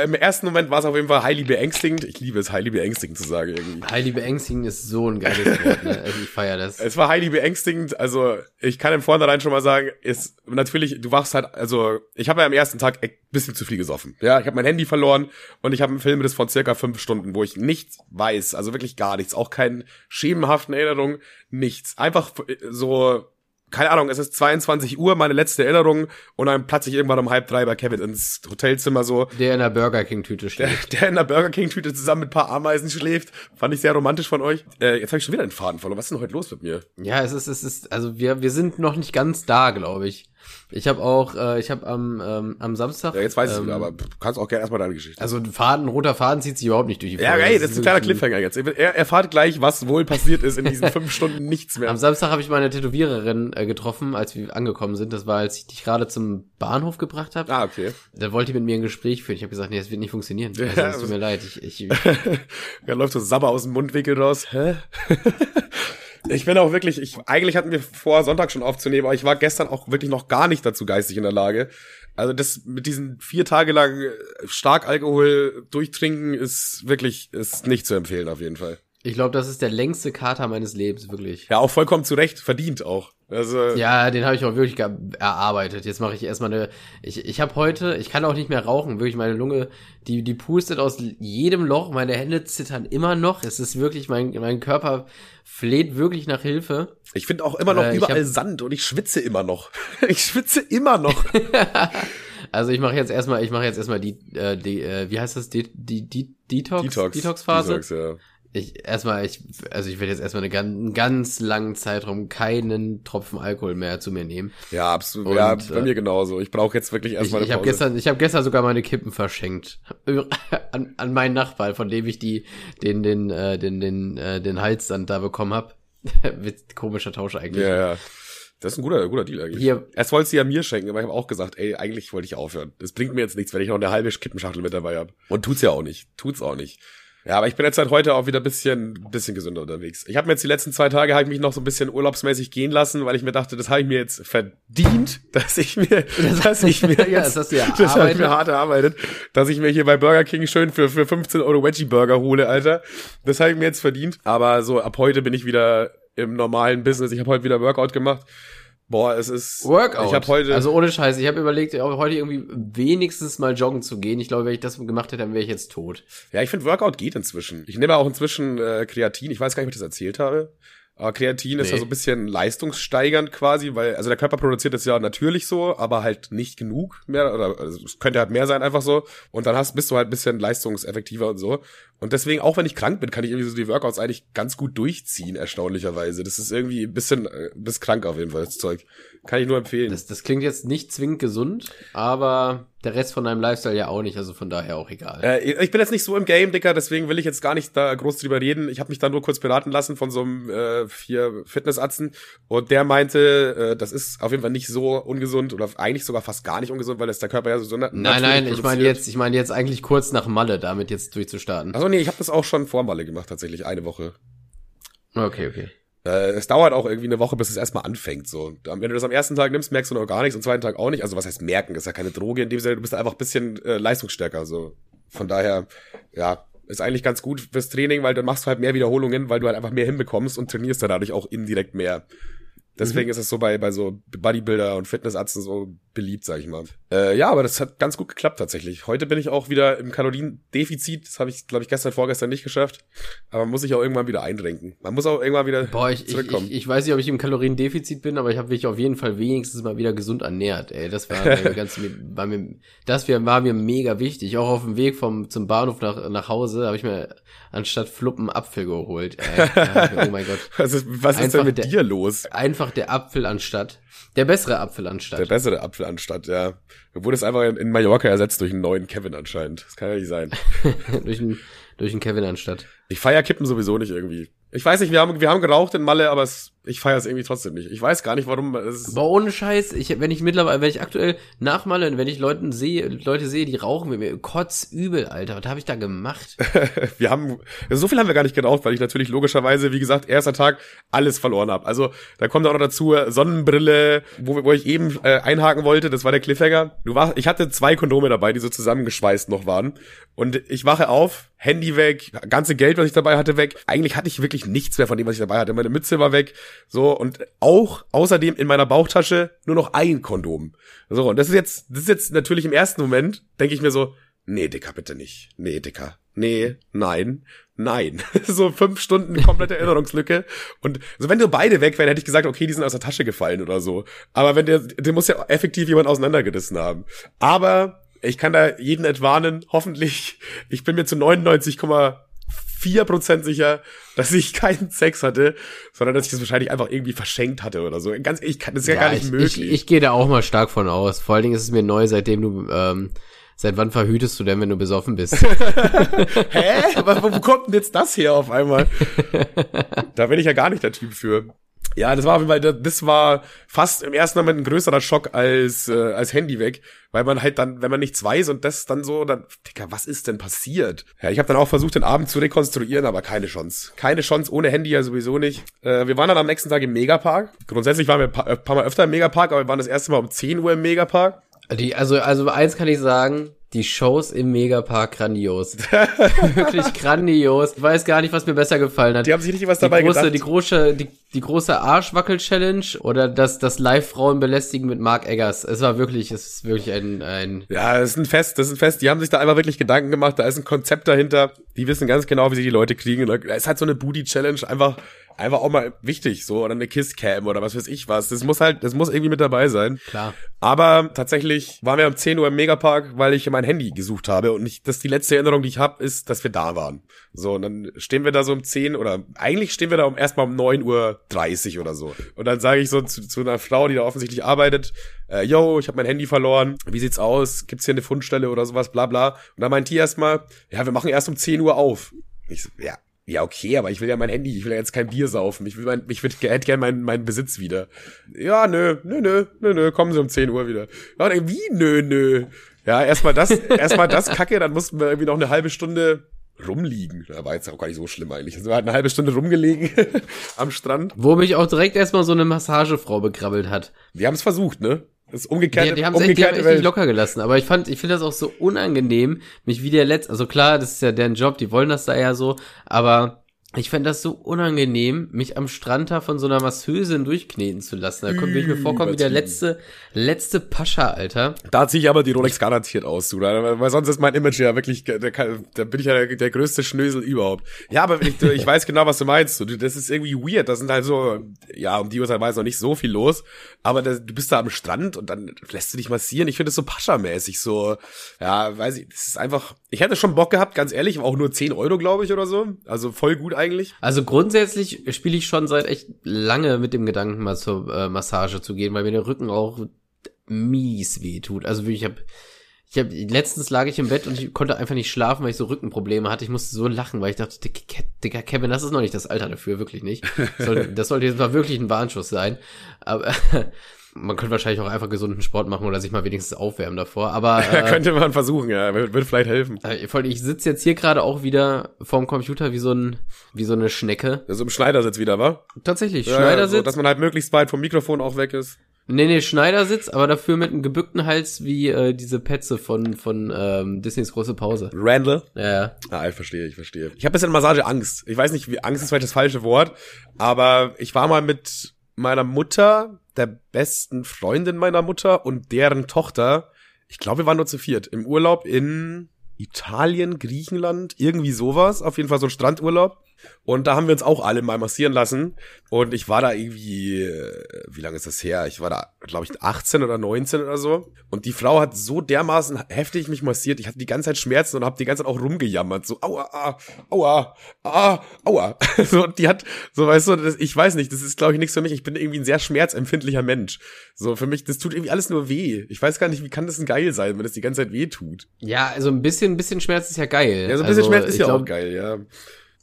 im ersten Moment war es auf jeden Fall highly beängstigend. Ich liebe es, highly beängstigend zu sagen irgendwie.
Highly beängstigend ist so ein geiles Wort, ne? Also ich feier das.
Es war highly beängstigend. Also ich kann im Vornherein schon mal sagen, ist natürlich, du wachst halt, also ich habe ja am ersten Tag ein bisschen zu viel gesoffen. Ja, ich habe mein Handy verloren und ich habe einen Film das von circa fünf Stunden, wo ich nichts weiß, also wirklich gar nichts, auch keine schemenhaften Erinnerungen, nichts. Einfach so, keine Ahnung, es ist 22 Uhr, meine letzte Erinnerung und dann platze ich irgendwann um halb drei bei Kevin ins Hotelzimmer so,
Der in der Burger King Tüte steht.
der, der in der Burger King Tüte zusammen mit ein paar Ameisen schläft. Fand ich sehr romantisch von euch. Äh, jetzt habe ich schon wieder einen Faden verloren. Was ist denn heute los mit mir?
Ja, es ist, es ist, also wir, wir sind noch nicht ganz da, glaube ich. Ich habe auch, äh, ich habe am, ähm, am Samstag.
Ja, jetzt weiß ich
ähm,
wieder, aber du kannst auch gerne erstmal deine Geschichte.
Also ein Faden, roter Faden zieht sich überhaupt nicht durch die
ja,
Folge.
ey, das ist ein kleiner Cliffhanger jetzt. Er erfahrt gleich, was wohl passiert ist in diesen fünf Stunden nichts mehr.
Am Samstag habe ich meine Tätowiererin äh, getroffen, als wir angekommen sind. Das war, als ich dich gerade zum Bahnhof gebracht habe.
Ah, okay.
Da wollte die mit mir ein Gespräch führen. Ich habe gesagt, nee, das wird nicht funktionieren. Also,
Ja,
es tut mir leid. Ich, ich,
da läuft so Sabber aus dem Mundwinkel raus. Hä? Ich bin auch wirklich, ich, eigentlich hatten wir vor, Sonntag schon aufzunehmen, aber ich war gestern auch wirklich noch gar nicht dazu geistig in der Lage. Also das mit diesen vier Tage lang stark Alkohol durchtrinken ist wirklich, ist nicht zu empfehlen auf jeden Fall.
Ich glaube, das ist der längste Kater meines Lebens, wirklich.
Ja, auch vollkommen zu Recht, verdient auch. Also,
Ja, den habe ich auch wirklich erarbeitet. Jetzt mache ich erstmal eine. Ich, ich habe heute, ich kann auch nicht mehr rauchen, wirklich meine Lunge, die, die pustet aus jedem Loch, meine Hände zittern immer noch. Es ist wirklich, mein, mein Körper fleht wirklich nach Hilfe.
ich finde auch immer noch
Äh,
überall
hab-
Sand und ich schwitze immer noch. ich schwitze immer noch.
Also ich mache jetzt erstmal, ich mache jetzt erstmal die, äh, die äh, wie heißt das, die, die, die Detox,
Detox.
Detox-Phase.
Detox, ja.
Ich erstmal, ich, also ich werde jetzt erstmal eine ganz, einen ganz langen Zeitraum keinen Tropfen Alkohol mehr zu mir nehmen.
Ja, absolut. Und, ja, bei äh, mir genauso. Ich brauche jetzt wirklich erstmal
ich, ich habe gestern, ich habe gestern sogar meine Kippen verschenkt an, an meinen Nachbarn, von dem ich die, den, den, äh, den, den, äh, den Hals dann da bekommen hab. Komischer Tausch eigentlich.
Ja, ja. Das ist ein guter, guter Deal eigentlich.
Hier.
Erst wollte sie ja mir schenken, aber ich habe auch gesagt, ey, eigentlich wollte ich aufhören. Das bringt mir jetzt nichts, wenn ich noch eine halbe Kippenschachtel mit dabei habe. Und tut's ja auch nicht. Tut's auch nicht. Ja, aber ich bin jetzt seit heute auch wieder bisschen, bisschen gesünder unterwegs. Ich habe mir jetzt die letzten zwei Tage halt mich noch so ein bisschen urlaubsmäßig gehen lassen, weil ich mir dachte, das habe ich mir jetzt verdient, dass ich mir, dass ich mir jetzt, ja, das ja das habe ich mir hart erarbeitet, dass ich mir hier bei Burger King schön für, für 15 Euro Veggie Burger hole, Alter. Das habe ich mir jetzt verdient. Aber so ab heute bin ich wieder im normalen Business. Ich habe heute wieder Workout gemacht. Boah, es ist
Workout.
Ich habe heute
also ohne Scheiß, ich habe überlegt, heute irgendwie wenigstens mal joggen zu gehen. Ich glaube, wenn ich das gemacht hätte, dann wäre ich jetzt tot.
Ja, ich finde Workout geht inzwischen. Ich nehme auch inzwischen äh, Kreatin. Ich weiß gar nicht, ob ich das erzählt habe. Aber Kreatin nee. ist ja so ein bisschen leistungssteigernd quasi, weil, also der Körper produziert das ja natürlich so, aber halt nicht genug mehr, oder also es könnte halt mehr sein, einfach so. Und dann hast, bist du halt ein bisschen leistungseffektiver und so. Und deswegen, auch wenn ich krank bin, kann ich irgendwie so die Workouts eigentlich ganz gut durchziehen, erstaunlicherweise. Das ist irgendwie ein bisschen, äh, bis krank auf jeden Fall, das Zeug. Kann ich nur empfehlen.
Das, das klingt jetzt nicht zwingend gesund, aber der Rest von deinem Lifestyle ja auch nicht, also von daher auch egal.
Äh, ich bin jetzt nicht so im Game, Dicker, deswegen will ich jetzt gar nicht da groß drüber reden. Ich habe mich da nur kurz beraten lassen von so einem äh, vier Fitnessatzen und der meinte, äh, das ist auf jeden Fall nicht so ungesund oder eigentlich sogar fast gar nicht ungesund, weil das der Körper ja so
Nein, nein, ich meine jetzt, ich meine jetzt eigentlich kurz nach Malle, damit jetzt durchzustarten.
Also nee, ich habe das auch schon vor Malle gemacht tatsächlich, eine Woche.
Okay, okay.
Äh, es dauert auch irgendwie eine Woche, bis es erstmal anfängt. So, wenn du das am ersten Tag nimmst, merkst du noch gar nichts, am zweiten Tag auch nicht. Also was heißt merken? Das ist ja keine Droge in dem Sinne. Du bist einfach ein bisschen äh, leistungsstärker. So, von daher, ja, ist eigentlich ganz gut fürs Training, weil dann machst du halt mehr Wiederholungen, weil du halt einfach mehr hinbekommst und trainierst dann dadurch auch indirekt mehr. Deswegen mhm. ist es so bei, bei so Bodybuilder und Fitnessarzten so beliebt, sag ich mal. Äh, ja, aber das hat ganz gut geklappt tatsächlich. Heute bin ich auch wieder im Kaloriendefizit. Das habe ich, glaube ich, gestern, vorgestern nicht geschafft. Aber man muss sich auch irgendwann wieder einrenken. Man muss auch irgendwann wieder
Boah, ich, zurückkommen. Ich, ich, ich weiß nicht, ob ich im Kaloriendefizit bin, aber ich habe mich auf jeden Fall wenigstens mal wieder gesund ernährt. Ey, das war mir ganz, war mir, das war mir mega wichtig. Auch auf dem Weg vom zum Bahnhof nach nach Hause habe ich mir anstatt Fluppen Apfel geholt. Ey.
oh mein Gott. Was ist, was ist denn mit der, dir los?
Einfach der Apfel anstatt. Der bessere Apfel anstatt.
Der bessere Apfel anstatt, ja. Du wurdest einfach in, in Mallorca ersetzt durch einen neuen Kevin anscheinend. Das kann ja nicht sein.
durch einen durch einen Kevin anstatt.
Ich feier Kippen sowieso nicht irgendwie. Ich weiß nicht, wir haben, wir haben geraucht in Malle, aber es, ich feiere es irgendwie trotzdem nicht. Ich weiß gar nicht, warum.
Es aber ohne Scheiß, ich, wenn ich mittlerweile, wenn ich aktuell nach Malle, wenn ich Leuten sehe, Leute sehe, die rauchen mit mir, kotzübel, Alter. Was habe ich da gemacht?
wir haben, so viel haben wir gar nicht geraucht, weil ich natürlich logischerweise, wie gesagt, erster Tag alles verloren habe. Also da kommt auch noch dazu Sonnenbrille, wo, wo ich eben äh, einhaken wollte, das war der Cliffhanger. Du war, ich hatte zwei Kondome dabei, die so zusammengeschweißt noch waren. Und ich wache auf, Handy weg, ganze Geld, was ich dabei hatte, weg. Eigentlich hatte ich wirklich nichts mehr von dem, was ich dabei hatte. Meine Mütze war weg. So, und auch außerdem in meiner Bauchtasche nur noch ein Kondom. So, und das ist jetzt, das ist jetzt natürlich im ersten Moment, denke ich mir so, nee, Dicker, bitte nicht. Nee, Dicker. Nee, nein, nein. so fünf Stunden komplette Erinnerungslücke. Und so, wenn du beide weg wären, hätte ich gesagt, okay, die sind aus der Tasche gefallen oder so. Aber wenn der, der muss ja effektiv jemand auseinandergerissen haben. Aber ich kann da jeden entwarnen, hoffentlich. Ich bin mir zu 99,4 Prozent sicher, dass ich keinen Sex hatte, sondern dass ich das wahrscheinlich einfach irgendwie verschenkt hatte oder so. Ganz, ich kann, das ist ja, ja gar nicht
ich,
möglich.
Ich, ich gehe da auch mal stark von aus. Vor allen Dingen ist es mir neu, seitdem du, ähm, Seit wann verhütest du denn, wenn du besoffen bist?
Hä? Aber wo kommt denn jetzt das her auf einmal? da bin ich ja gar nicht der Typ für. Ja, das war Fall, das war fast im ersten Moment ein größerer Schock als, äh, als Handy weg, weil man halt dann, wenn man nichts weiß und das dann so, dann, Digga, was ist denn passiert? Ja, ich habe dann auch versucht, den Abend zu rekonstruieren, aber keine Chance. Keine Chance, ohne Handy ja sowieso nicht. Äh, wir waren dann am nächsten Tag im Megapark. Grundsätzlich waren wir ein paar, ein paar Mal öfter im Megapark, aber wir waren das erste Mal um 10 Uhr im Megapark.
Die, also, also eins kann ich sagen, die Shows im Megapark grandios. Wirklich grandios. Ich weiß gar nicht, was mir besser gefallen hat.
Die haben sich nicht was dabei
die große,
gedacht.
Die große, die die große Arschwackel-Challenge oder das, das Live-Frauen belästigen mit Mark Eggers. Es war wirklich, es ist wirklich ein, ein.
Ja, das ist ein Fest, das ist ein Fest. Die haben sich da einfach wirklich Gedanken gemacht. Da ist ein Konzept dahinter. Die wissen ganz genau, wie sie die Leute kriegen. Da ist halt so eine Booty-Challenge einfach, einfach auch mal wichtig, so. Oder eine Kiss-Cam oder was weiß ich was. Das muss halt, das muss irgendwie mit dabei sein.
Klar.
Aber tatsächlich waren wir um 10 Uhr im Megapark, weil ich mein Handy gesucht habe. Und ich, das die letzte Erinnerung, die ich habe, ist, dass wir da waren. So, und dann stehen wir da so um 10 oder eigentlich stehen wir da um erstmal um 9 Uhr 30 oder so. Und dann sage ich so zu, zu einer Frau, die da offensichtlich arbeitet, äh, yo, ich habe mein Handy verloren, wie sieht's aus? Gibt's hier eine Fundstelle oder sowas, bla bla. Und dann meint die erstmal, ja, wir machen erst um 10 Uhr auf. Ich so, ja, ja, okay, aber ich will ja mein Handy, ich will ja jetzt kein Bier saufen. Ich will mein, ich würd, hätte gern meinen, meinen Besitz wieder. Ja, nö, nö, nö, nö, nö, kommen Sie um 10 Uhr wieder. Ja, wie, nö, nö. Ja, erstmal das, erstmal das Kacke, dann mussten wir irgendwie noch eine halbe Stunde rumliegen. Da war jetzt auch gar nicht so schlimm eigentlich. Also wir hatten eine halbe Stunde rumgelegen am Strand.
Wo mich auch direkt erstmal so eine Massagefrau begrabbelt hat.
Wir haben es versucht, ne? Das ist umgekehrt.
Die, haben es echt, echt nicht locker gelassen. Aber ich fand, ich finde das auch so unangenehm, mich wie der letzte, also klar, das ist ja deren Job, die wollen das da ja so, aber ich fände das so unangenehm, mich am Strand da von so einer Masseusin durchkneten zu lassen. Da könnte ich mir vorkommen wie der letzte, letzte Pascha, Alter.
Da ziehe ich aber die Rolex garantiert aus, du. Weil sonst ist mein Image ja wirklich, da, da bin ich ja der, der größte Schnösel überhaupt. Ja, aber ich, ich weiß genau, was du meinst. Du, das ist irgendwie weird. Das sind halt so, ja, um die Uhrzeit war jetzt noch nicht so viel los. Aber das, du bist da am Strand und dann lässt du dich massieren. Ich finde das so Pascha-mäßig, so, ja, weiß ich, das ist einfach, ich hätte schon Bock gehabt, ganz ehrlich, auch nur 10 Euro, glaube ich, oder so. Also voll gut eigentlich?
Also grundsätzlich spiele ich schon seit echt lange mit dem Gedanken, mal zur äh, Massage zu gehen, weil mir der Rücken auch mies weh tut. Also ich habe ich hab, letztens lag ich im Bett und ich konnte einfach nicht schlafen, weil ich so Rückenprobleme hatte. Ich musste so lachen, weil ich dachte, Digga, Kevin, das ist noch nicht das Alter dafür, wirklich nicht. Das sollte jetzt mal wirklich ein Warnschuss sein. Aber man könnte wahrscheinlich auch einfach gesunden Sport machen oder sich mal wenigstens aufwärmen davor. Aber
äh, könnte man versuchen, ja, würde vielleicht helfen.
Äh, ich sitze jetzt hier gerade auch wieder vorm Computer wie so ein wie so eine Schnecke.
Also im Schneidersitz wieder, wa?
Tatsächlich, ja, Schneidersitz. So,
dass man halt möglichst weit vom Mikrofon auch weg ist.
Nee, nee, Schneidersitz, aber dafür mit einem gebückten Hals wie äh, diese Petze von von ähm, Disneys große Pause.
Randall?
Ja.
Ah, ich verstehe, ich verstehe. Ich habe bisschen Massage Angst. Ich weiß nicht, wie Angst ist vielleicht das falsche Wort, aber ich war mal mit meiner Mutter, der besten Freundin meiner Mutter und deren Tochter. Ich glaube, wir waren nur zu viert im Urlaub in Italien, Griechenland, irgendwie sowas. Auf jeden Fall so ein Strandurlaub. Und da haben wir uns auch alle mal massieren lassen. Und ich war da irgendwie, äh, wie lange ist das her? Ich war da, glaube ich, 18 oder 19 oder so. Und die Frau hat so dermaßen heftig mich massiert. Ich hatte die ganze Zeit Schmerzen und habe die ganze Zeit auch rumgejammert. So, aua, ah, aua, ah, aua. so, die hat, so weißt du, das, ich weiß nicht, das ist, glaube ich, nichts für mich. Ich bin irgendwie ein sehr schmerzempfindlicher Mensch. So, für mich, das tut irgendwie alles nur weh. Ich weiß gar nicht, wie kann das denn geil sein, wenn das die ganze Zeit weh tut?
Ja, also ein bisschen, ein bisschen Schmerz ist ja geil.
Ja, so ein bisschen also, Schmerz ist ja glaub, auch geil, ja.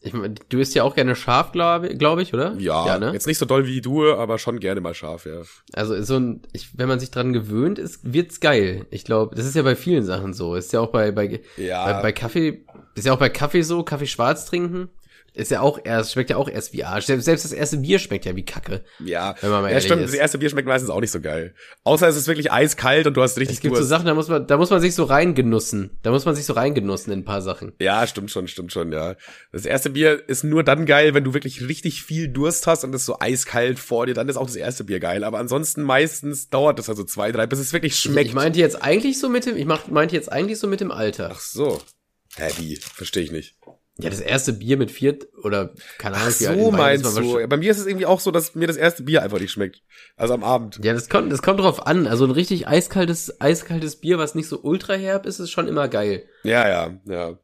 Ich mein, du isst ja auch gerne scharf, glaube glaub ich, oder?
Ja, ja ne? jetzt nicht so doll wie du, aber schon gerne mal scharf, ja.
Also so ein, ich, wenn man sich dran gewöhnt, ist, wird's geil. Ich glaube, das ist ja bei vielen Sachen so. Ist ja auch bei, bei, ja. bei, bei Kaffee, ist ja auch bei Kaffee so, Kaffee schwarz trinken. Ist ja auch erst, schmeckt ja auch erst wie Arsch. Selbst, selbst das erste Bier schmeckt ja wie Kacke.
Ja, wenn man mal ja stimmt. Ist. Das erste Bier schmeckt meistens auch nicht so geil. Außer es ist wirklich eiskalt und du hast richtig
Es gibt so Sachen, da muss man, da muss man sich so reingenussen. Da muss man sich so reingenussen in ein paar Sachen.
Ja, stimmt schon, stimmt schon, ja. Das erste Bier ist nur dann geil, wenn du wirklich richtig viel Durst hast und es so eiskalt vor dir, dann ist auch das erste Bier geil. Aber ansonsten meistens dauert das also zwei, drei, bis es wirklich schmeckt.
Ich, ich meinte jetzt eigentlich so mit dem, ich meinte jetzt eigentlich so mit dem Alter.
Ach so. Hä, wie? Verstehe ich nicht.
Ja, das erste Bier mit vier oder keine Ahnung.
Ach so meinst du. Bei mir ist es irgendwie auch so, dass mir das erste Bier einfach nicht schmeckt. Also am Abend.
Ja, das kommt, das kommt drauf an. Also ein richtig eiskaltes, eiskaltes Bier, was nicht so ultra herb ist, ist schon immer geil.
Ja, ja, ja.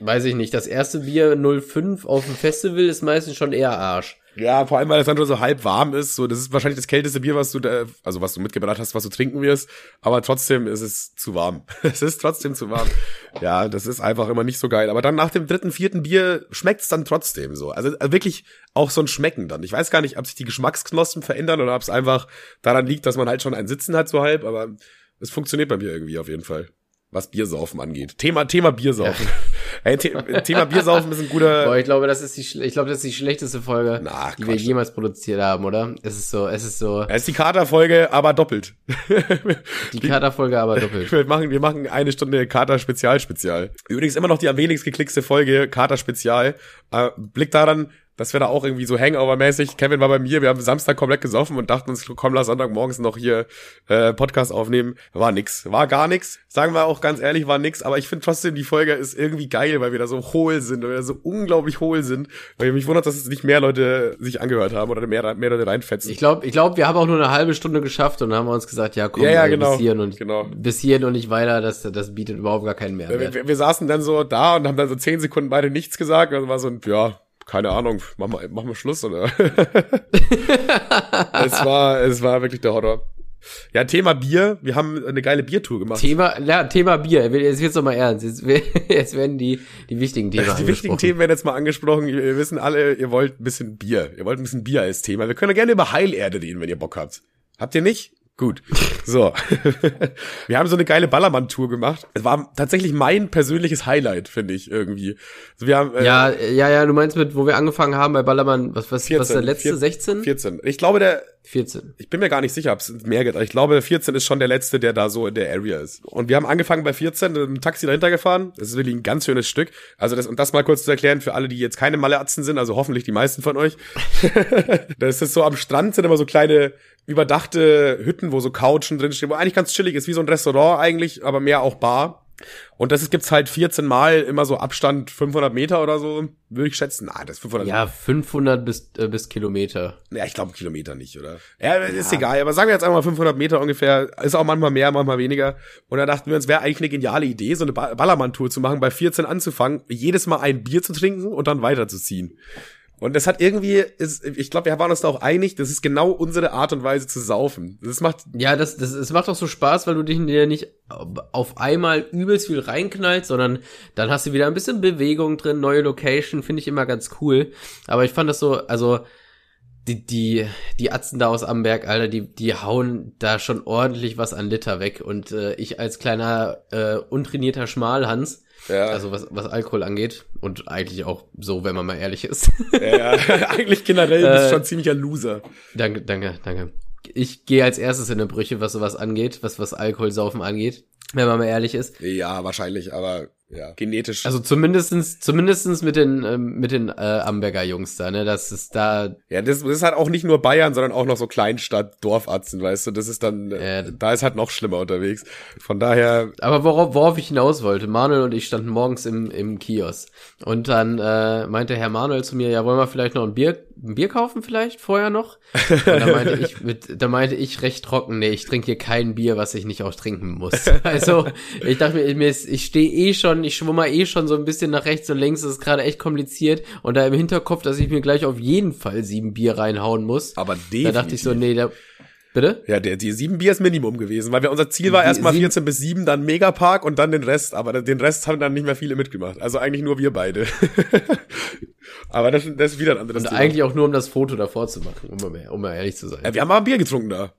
Weiß ich nicht. Das erste Bier 05 auf dem Festival ist meistens schon eher Arsch.
Ja, vor allem, weil das dann nur so halb warm ist. So, das ist wahrscheinlich das kälteste Bier, was du da, also was du mitgebracht hast, was du trinken wirst. Aber trotzdem ist es zu warm. es ist trotzdem zu warm. Ja, das ist einfach immer nicht so geil. Aber dann nach dem dritten, vierten Bier schmeckt es dann trotzdem so. Also äh, wirklich auch so ein Schmecken dann. Ich weiß gar nicht, ob sich die Geschmacksknospen verändern oder ob es einfach daran liegt, dass man halt schon ein Sitzen hat so halb. Aber es funktioniert bei mir irgendwie auf jeden Fall was Biersaufen angeht. Thema, Thema Biersaufen. Ja. Hey, The Thema Biersaufen ist ein guter.
Boah, ich glaube, das ist die, ich glaube, das ist die schlechteste Folge, Na, die wir jemals produziert haben, oder? Es ist so, es ist so.
Es ist die Katerfolge, aber doppelt.
Die Katerfolge, aber doppelt.
Wir machen, wir machen eine Stunde Kater Spezial Spezial. Übrigens immer noch die am wenigst geklickste Folge Kater Spezial. Äh, Blick daran, dass wir da auch irgendwie so Hangover-mäßig, Kevin war bei mir, wir haben Samstag komplett gesoffen und dachten uns, komm, lass Sonntagmorgens noch hier äh, Podcast aufnehmen. War nix, war gar nix. Sagen wir auch ganz ehrlich, war nix. Aber ich finde trotzdem, die Folge ist irgendwie geil, weil wir da so hohl sind, weil wir da so unglaublich hohl sind. Weil mich wundert, dass es nicht mehr Leute sich angehört haben oder mehr, mehr Leute reinfetzen.
Ich glaube, ich glaub, wir haben auch nur eine halbe Stunde geschafft und dann haben wir uns gesagt, ja komm,
Ja, ja,
ey,
genau,
bis hierhin und
genau.
bis hierhin und nicht weiter, das, das bietet überhaupt gar keinen Mehrwert.
wir, wir, wir saßen dann so da und haben dann so zehn Sekunden beide nichts gesagt und dann war so ein, ja, keine Ahnung, machen wir, machen wir Schluss, oder? es war, es war wirklich der Horror. Ja, Thema Bier. Wir haben eine geile Biertour gemacht.
Thema, ja, Thema Bier. Jetzt wird's doch mal ernst. Jetzt, jetzt werden die, die wichtigen Themen
die wichtigen Themen werden jetzt mal angesprochen. Wir wissen alle, ihr wollt ein bisschen Bier. Ihr wollt ein bisschen Bier als Thema. Wir können ja gerne über Heilerde reden, wenn ihr Bock habt. Habt ihr nicht? Gut. So. wir haben so eine geile Ballermann-Tour gemacht. Es war tatsächlich mein persönliches Highlight, finde ich, irgendwie. Also wir haben,
äh, ja, ja, ja, du meinst mit, wo wir angefangen haben bei Ballermann, was, was, 14, was ist der letzte? 14, 16?
14. Ich glaube, der,
14.
Ich bin mir gar nicht sicher, ob es mehr geht. Ich glaube, 14 ist schon der letzte, der da so in der Area ist. Und wir haben angefangen bei 14, mit einem Taxi dahinter gefahren. Das ist wirklich ein ganz schönes Stück. Also das, und das mal kurz zu erklären für alle, die jetzt keine Maleatzen sind, also hoffentlich die meisten von euch. das ist so am Strand sind immer so kleine überdachte Hütten, wo so Couchen drinstehen, wo eigentlich ganz chillig ist, wie so ein Restaurant eigentlich, aber mehr auch Bar. Und das gibt's halt 14 Mal immer so Abstand 500 Meter oder so, würde ich schätzen. Ah, das ist 500.
Ja, 500 bis, äh, bis Kilometer.
Ja, ich glaube Kilometer nicht, oder? Ja, ist ja. egal. Aber sagen wir jetzt einmal 500 Meter ungefähr. Ist auch manchmal mehr, manchmal weniger. Und da dachten wir uns, wäre eigentlich eine geniale Idee, so eine Ballermann-Tour zu machen, bei 14 anzufangen, jedes Mal ein Bier zu trinken und dann weiterzuziehen. Und das hat irgendwie, ist, ich glaube, wir waren uns da auch einig, das ist genau unsere Art und Weise zu saufen. Das macht.
Ja, das, das, es macht auch so Spaß, weil du dich dir nicht auf einmal übelst viel reinknallst, sondern dann hast du wieder ein bisschen Bewegung drin, neue Location, finde ich immer ganz cool. Aber ich fand das so, also, die, die, die Atzen da aus Amberg, Alter, die, die hauen da schon ordentlich was an Liter weg. Und äh, ich als kleiner, äh, untrainierter Schmalhans, ja. Also was, was Alkohol angeht und eigentlich auch so, wenn man mal ehrlich ist.
Ja, eigentlich generell bist du äh, schon ziemlicher Loser.
Danke, danke, danke. Ich gehe als erstes in eine Brüche, was sowas angeht, was was Alkoholsaufen angeht, wenn man mal ehrlich ist.
Ja, wahrscheinlich, aber ja, genetisch.
Also zumindestens, zumindestens mit den, ähm, mit den äh, Amberger Jungs da, ne, das ist da.
Ja, das, das ist halt auch nicht nur Bayern, sondern auch noch so Kleinstadt, Dorfatzen, weißt du, das ist dann, äh, da ist halt noch schlimmer unterwegs. Von daher.
Aber worauf, worauf ich hinaus wollte, Manuel und ich standen morgens im, im Kiosk. Und dann äh, meinte Herr Manuel zu mir, ja, wollen wir vielleicht noch ein Bier, ein Bier kaufen vielleicht vorher noch? Und da meinte ich, mit, da meinte ich recht trocken, nee, ich trinke hier kein Bier, was ich nicht auch trinken muss. Also, ich dachte mir, mir ist, ich stehe eh schon ich schwimmer eh schon so ein bisschen nach rechts und links, das ist gerade echt kompliziert. Und da im Hinterkopf, dass ich mir gleich auf jeden Fall sieben Bier reinhauen muss.
Aber definitiv.
Da dachte ich so, nee, da, Bitte?
Ja, der, die sieben Bier ist Minimum gewesen, weil wir unser Ziel war erstmal 14 bis 7, dann Megapark und dann den Rest, aber den Rest haben dann nicht mehr viele mitgemacht. Also eigentlich nur wir beide. aber das, das ist wieder ein anderes
und Thema. eigentlich auch nur, um das Foto davor zu machen, um mal, um mal ehrlich zu sein.
Ja, wir haben mal ein Bier getrunken da.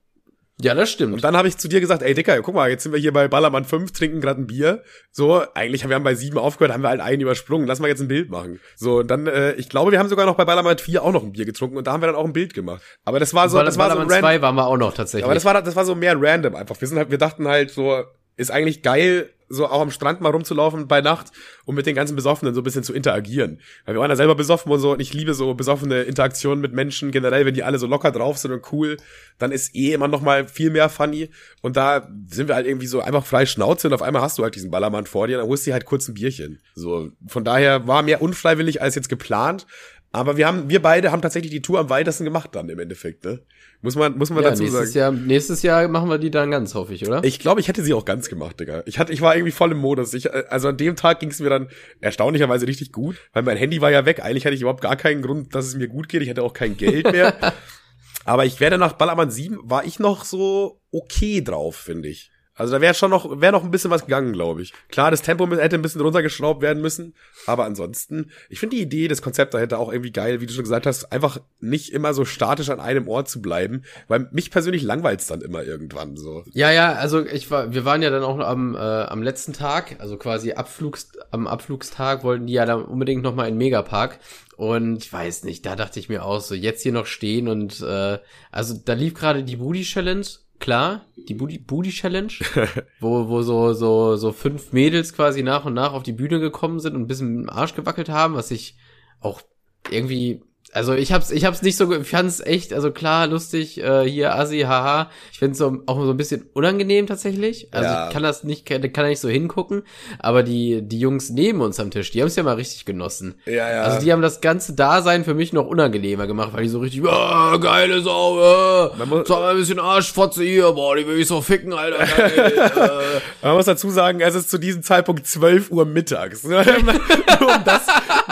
Ja, das stimmt.
Und dann habe ich zu dir gesagt, ey Dicker, guck mal, jetzt sind wir hier bei Ballermann 5, trinken gerade ein Bier. So, eigentlich haben wir haben bei 7 aufgehört, haben wir halt einen übersprungen. Lass mal jetzt ein Bild machen. So, und dann, äh, ich glaube, wir haben sogar noch bei Ballermann 4 auch noch ein Bier getrunken und da haben wir dann auch ein Bild gemacht. Aber das war so, das war so
Ballermann 2 waren wir auch noch tatsächlich.
Aber das war, das war so mehr random einfach. Wir sind halt, wir dachten halt so, ist eigentlich geil, so auch am Strand mal rumzulaufen bei Nacht und mit den ganzen Besoffenen so ein bisschen zu interagieren. Weil wir waren ja selber besoffen und so und ich liebe so besoffene Interaktionen mit Menschen generell, wenn die alle so locker drauf sind und cool, dann ist eh immer noch mal viel mehr funny und da sind wir halt irgendwie so einfach frei Schnauze und auf einmal hast du halt diesen Ballermann vor dir, dann holst du dir halt kurz ein Bierchen. So, von daher war mehr unfreiwillig als jetzt geplant, aber wir haben, wir beide haben tatsächlich die Tour am weitesten gemacht dann im Endeffekt, ne? Muss man, muss man ja, dazu
nächstes
sagen.
Jahr, nächstes Jahr machen wir die dann ganz, hoffe ich, oder?
Ich glaube, ich hätte sie auch ganz gemacht, Digga. Ich hatte, ich war irgendwie voll im Modus. Ich, also an dem Tag ging es mir dann erstaunlicherweise richtig gut, weil mein Handy war ja weg. Eigentlich hatte ich überhaupt gar keinen Grund, dass es mir gut geht. Ich hatte auch kein Geld mehr. Aber ich werde nach Ballermann 7 war ich noch so okay drauf, finde ich. Also da wäre schon noch, wäre noch ein bisschen was gegangen, glaube ich. Klar, das Tempo hätte ein bisschen runtergeschraubt werden müssen, aber ansonsten, ich finde die Idee, das Konzept dahinter auch irgendwie geil, wie du schon gesagt hast, einfach nicht immer so statisch an einem Ort zu bleiben, weil mich persönlich langweilt's dann immer irgendwann so.
Ja, ja, also ich war, wir waren ja dann auch am, äh, am letzten Tag, also quasi Abflugs, am Abflugstag wollten die ja dann unbedingt noch mal in Megapark und ich weiß nicht, da dachte ich mir auch so, jetzt hier noch stehen und äh, also da lief gerade die Booty Challenge klar, die Booty, Booty Challenge, wo, wo so, so, so fünf Mädels quasi nach und nach auf die Bühne gekommen sind und ein bisschen mit dem Arsch gewackelt haben, was ich auch irgendwie Also ich hab's, ich hab's nicht so, ich fand's echt, also klar, lustig, äh, hier Assi, haha. Ich find's so, auch so ein bisschen unangenehm tatsächlich. Also
Ja.
ich kann das nicht, kann, kann da nicht so hingucken. Aber die, die Jungs neben uns am Tisch, die haben's ja mal richtig genossen.
Ja, ja.
Also die haben das ganze Dasein für mich noch unangenehmer gemacht, weil die so richtig, ah, geile Sau, äh,
muss-
sag mal ein bisschen Arschfotze hier, boah, die will ich so ficken, Alter. Geil, äh.
Man muss dazu sagen, es ist zu diesem Zeitpunkt 12 Uhr mittags. nur um das,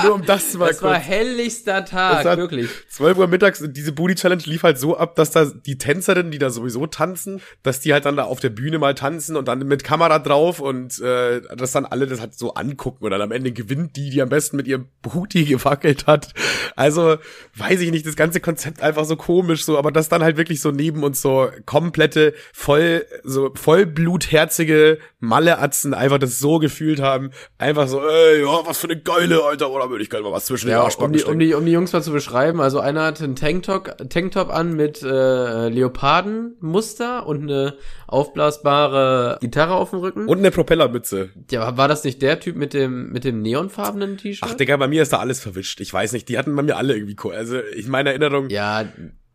nur um das mal
Das war
kurz.
helllichster Tag,
hat-
wirklich.
12 Uhr mittags, diese Booty Challenge lief halt so ab, dass da die Tänzerinnen, die da sowieso tanzen, dass die halt dann da auf der Bühne mal tanzen und dann mit Kamera drauf und äh, dass dann alle das halt so angucken und dann am Ende gewinnt die, die am besten mit ihrem Booty gewackelt hat. Also, weiß ich nicht, das ganze Konzept einfach so komisch so, aber das dann halt wirklich so neben uns so komplette, voll, so vollblutherzige Malleatzen einfach das so gefühlt haben. Einfach so, ey, ja, was für eine geile, Alter, oder würde ich gerne mal was zwischen den
Ja, um
Arschbacken
die,
stecken.
um, die, um die Jungs mal zu beschreiben, also einer hatte einen Tanktop, Tanktop an mit äh, Leopardenmuster und eine aufblasbare Gitarre auf dem Rücken.
Und eine Propellermütze.
ja, war das nicht der Typ mit dem mit dem neonfarbenen T-Shirt?
Ach, Digga, bei mir ist da alles verwischt. Ich weiß nicht, die hatten bei mir alle irgendwie cool. Also, ich meine Erinnerung,
ja,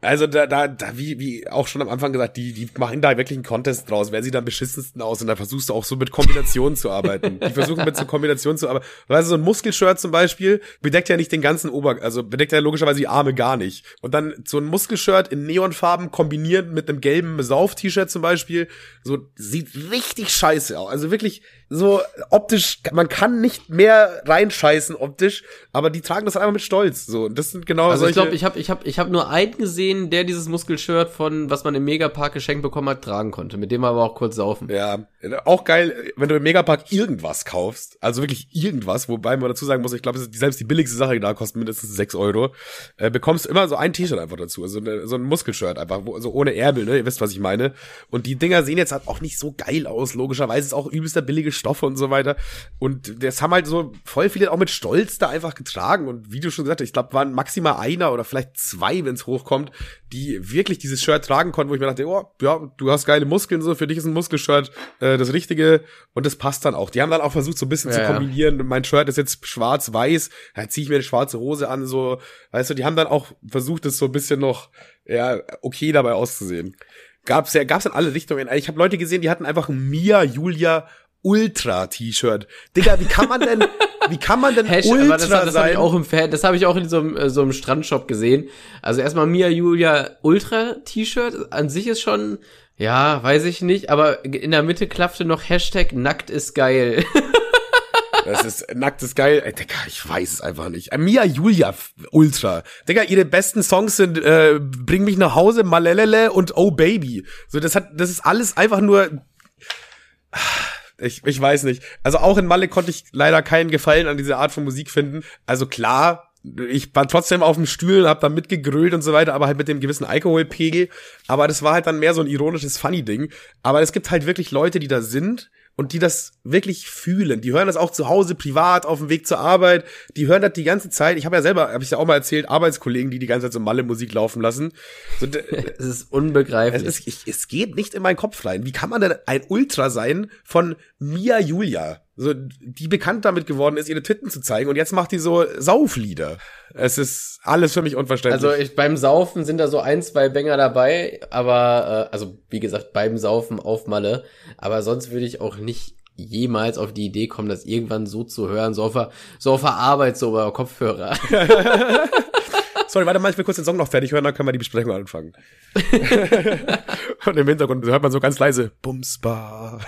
also da, da, da, wie, wie auch schon am Anfang gesagt, die, die machen da wirklich einen Contest draus. Wer sieht am beschissensten aus? Und da versuchst du auch so mit Kombinationen zu arbeiten. Die versuchen mit so Kombinationen zu arbeiten. Weißt du, so ein Muskelshirt zum Beispiel bedeckt ja nicht den ganzen Ober, also bedeckt ja logischerweise die Arme gar nicht. Und dann so ein Muskelshirt in Neonfarben kombiniert mit einem gelben Sauf-T-Shirt zum Beispiel, so sieht richtig scheiße aus. Also wirklich so optisch, man kann nicht mehr reinscheißen optisch, aber die tragen das einfach mit Stolz. So, und das sind genau
also ich
solche.
glaube, ich habe ich hab, ich hab nur einen gesehen, der dieses Muskelshirt von, was man im Megapark geschenkt bekommen hat, tragen konnte. Mit dem aber auch kurz saufen.
Ja, auch geil, wenn du im Megapark irgendwas kaufst, also wirklich irgendwas, wobei man dazu sagen muss, ich glaube, selbst die billigste Sache da kostet mindestens 6 Euro, äh, bekommst du immer so ein T-Shirt einfach dazu, also eine, so ein Muskelshirt einfach, wo, so ohne Ärmel, ne, ihr wisst, was ich meine. Und die Dinger sehen jetzt halt auch nicht so geil aus, logischerweise ist auch übelster billige Stoffe und so weiter. Und das haben halt so voll viele auch mit Stolz da einfach getragen und wie du schon gesagt hast, ich glaube, waren maximal einer oder vielleicht zwei, wenn es hochkommt, die wirklich dieses Shirt tragen konnten, wo ich mir dachte, oh, ja, du hast geile Muskeln, so, für dich ist ein Muskelshirt äh, das Richtige und das passt dann auch. Die haben dann auch versucht, so ein bisschen
Ja,
zu
ja.
kombinieren. Mein Shirt ist jetzt schwarz-weiß, da ziehe ich mir eine schwarze Hose an, so, weißt du, die haben dann auch versucht, das so ein bisschen noch, ja, okay dabei auszusehen. Gab's ja, gab's in alle Richtungen. Ich habe Leute gesehen, die hatten einfach ein Mia Julia Ultra T-Shirt. Digga, wie kann man denn, wie kann man denn
Hash,
Ultra
das, das habe
sein?
ich auch im Fan, das habe ich auch in so einem, äh, so einem Strandshop gesehen. Also erstmal Mia Julia Ultra T-Shirt an sich ist schon, ja, weiß ich nicht, aber in der Mitte klaffte noch Hashtag nackt ist geil.
Das ist nacktes geil. Ey, Digga, ich weiß es einfach nicht. Äh, Mia Julia Ultra. Digga, ihre besten Songs sind äh, Bring mich nach Hause, Malelele und Oh Baby. So, das hat, das ist alles einfach nur. Ich, ich weiß nicht. Also auch in Malle konnte ich leider keinen Gefallen an dieser Art von Musik finden. Also klar, ich war trotzdem auf dem Stuhl hab da mitgegrölt und so weiter, aber halt mit dem gewissen Alkoholpegel. Aber das war halt dann mehr so ein ironisches Funny-Ding. Aber es gibt halt wirklich Leute, die da sind und die das wirklich fühlen. Die hören das auch zu Hause, privat, auf dem Weg zur Arbeit. Die hören das die ganze Zeit. Ich habe ja selber, habe ich ja auch mal erzählt, Arbeitskollegen, die die ganze Zeit so Malle-Musik laufen lassen. So,
Es ist unbegreiflich.
es, ist, ich, es geht nicht in meinen Kopf rein. Wie kann man denn ein Ultra sein von Mia Julia? So, die bekannt damit geworden ist, ihre Titten zu zeigen und jetzt macht die so Sauflieder. Es ist alles für mich unverständlich.
Also ich, beim Saufen sind da so ein, zwei Banger dabei, aber äh, also wie gesagt, beim Saufen auf Malle. Aber sonst würde ich auch nicht jemals auf die Idee kommen, das irgendwann so zu hören, so auf so auf der Arbeit, so über Kopfhörer.
Sorry, warte mal, ich will kurz den Song noch fertig hören, dann können wir die Besprechung anfangen. und im Hintergrund hört man so ganz leise Bumsbar.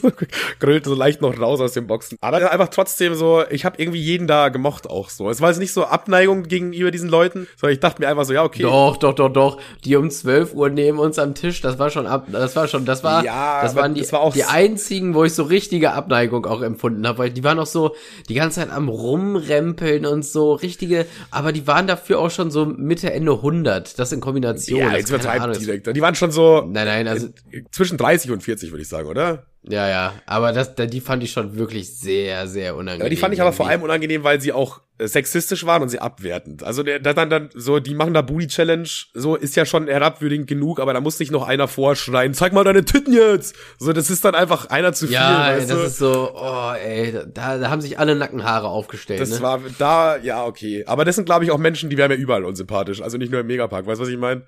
Grüllt so leicht noch raus aus den Boxen. Aber einfach trotzdem so, ich habe irgendwie jeden da gemocht auch so. Es war jetzt nicht so Abneigung gegenüber diesen Leuten, sondern ich dachte mir einfach so, ja, okay.
Doch, doch, doch, doch. Die um 12 Uhr neben uns am Tisch, das war schon ab, das war schon, das war,
Ja,
das waren die,
das war auch
die einzigen, wo ich so richtige Abneigung auch empfunden habe, weil die waren auch so die ganze Zeit am rumrempeln und so richtige, aber die waren dafür auch schon so Mitte, Ende 100, das in Kombination.
ja, jetzt übertreibt
Ahnung,
direkt. Die waren schon so,
Nein, nein, also
zwischen 30 und 40 würde ich sagen, oder?
Ja, ja, aber das, die fand ich schon wirklich sehr, sehr unangenehm.
Ja, die fand ich aber vor allem unangenehm, weil sie auch äh, sexistisch waren und sie abwertend. Also der, der dann dann so, die machen da Booty Challenge, so ist ja schon herabwürdigend genug, aber da muss nicht noch einer vorschreien, zeig mal deine Titten jetzt. So, das ist dann einfach einer zu viel.
Ja, ey, das
du?
ist so, oh, ey, da, da haben sich alle Nackenhaare aufgestellt.
Das
ne?
war da, ja, okay. Aber das sind, glaube ich, auch Menschen, die wären mir überall unsympathisch. Also nicht nur im Megapark. Weißt du, was ich meine?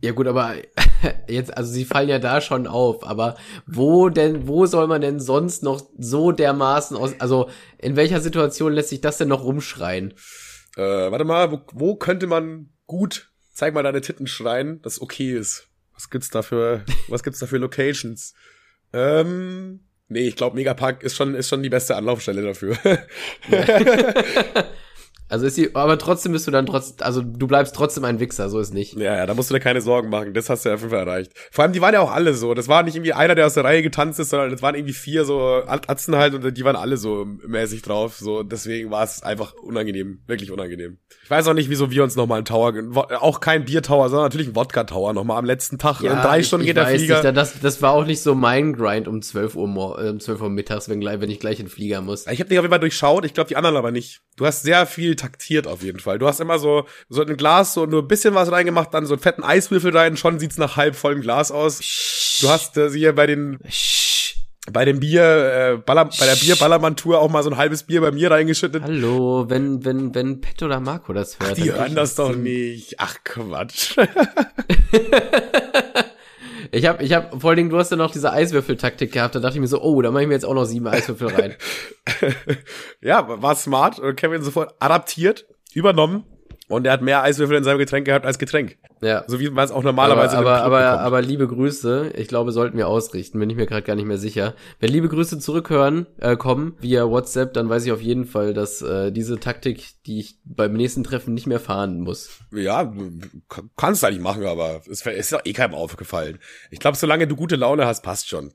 Ja gut, aber jetzt, also sie fallen ja da schon auf, aber wo denn, wo soll man denn sonst noch so dermaßen aus, also in welcher Situation lässt sich das denn noch rumschreien?
Äh, warte mal, wo, wo könnte man gut, zeig mal deine Titten schreien, das okay ist? Was gibt's da für, was gibt's da für Locations? Ähm, nee, ich glaube, Megapark ist schon, ist schon die beste Anlaufstelle dafür.
Also ist sie, aber trotzdem bist du dann trotzdem, also du bleibst trotzdem ein Wichser, so ist nicht.
Ja, ja, da musst du dir keine Sorgen machen. Das hast du ja auf jeden Fall erreicht. Vor allem, die waren ja auch alle so. Das war nicht irgendwie einer, der aus der Reihe getanzt ist, sondern das waren irgendwie vier so Atzen halt und die waren alle so mäßig drauf. So, deswegen war es einfach unangenehm. Wirklich unangenehm. Ich weiß auch nicht, wieso wir uns nochmal einen Tower, auch kein Biertower, sondern natürlich ein Wodka-Tower nochmal am letzten Tag. in drei
ich,
Stunden
ich
geht der
weiß
Flieger.
Nicht, das, das war auch nicht so mein Grind um 12 Uhr, äh, um 12 Uhr mittags, wenn, wenn ich gleich in den Flieger muss.
Ich habe dich auf jeden Fall durchschaut, ich glaube die anderen aber nicht. Du hast sehr viel taktiert auf jeden Fall. Du hast immer so so in ein Glas so nur ein bisschen was reingemacht, dann so einen fetten Eiswürfel rein, schon sieht's nach halb vollem Glas aus. Du hast äh, hier bei den bei dem Bier äh, Baller, bei der Bier-Ballermann-Tour auch mal so ein halbes Bier bei mir reingeschüttet.
Hallo, wenn, wenn, wenn Pet oder Marco das hört.
Die
dann
hören das doch nicht. Ach Quatsch.
Ich hab, ich hab, vor allen Dingen, du hast ja noch diese Eiswürfeltaktik gehabt, da dachte ich mir so, oh, da mache ich mir jetzt auch noch sieben Eiswürfel rein.
ja, war smart Kevin sofort adaptiert, übernommen und er hat mehr Eiswürfel in seinem Getränk gehabt als Getränk.
Ja.
So wie man es auch normalerweise
aber, aber, aber,
bekommt.
aber liebe Grüße, ich glaube, sollten wir ausrichten, bin ich mir gerade gar nicht mehr sicher. Wenn liebe Grüße zurückhören, äh, kommen via WhatsApp, dann weiß ich auf jeden Fall, dass äh, diese Taktik, die ich beim nächsten Treffen nicht mehr fahren muss.
Ja, kannst du eigentlich machen, aber es ist doch eh keinem aufgefallen. Ich glaube, solange du gute Laune hast, passt schon.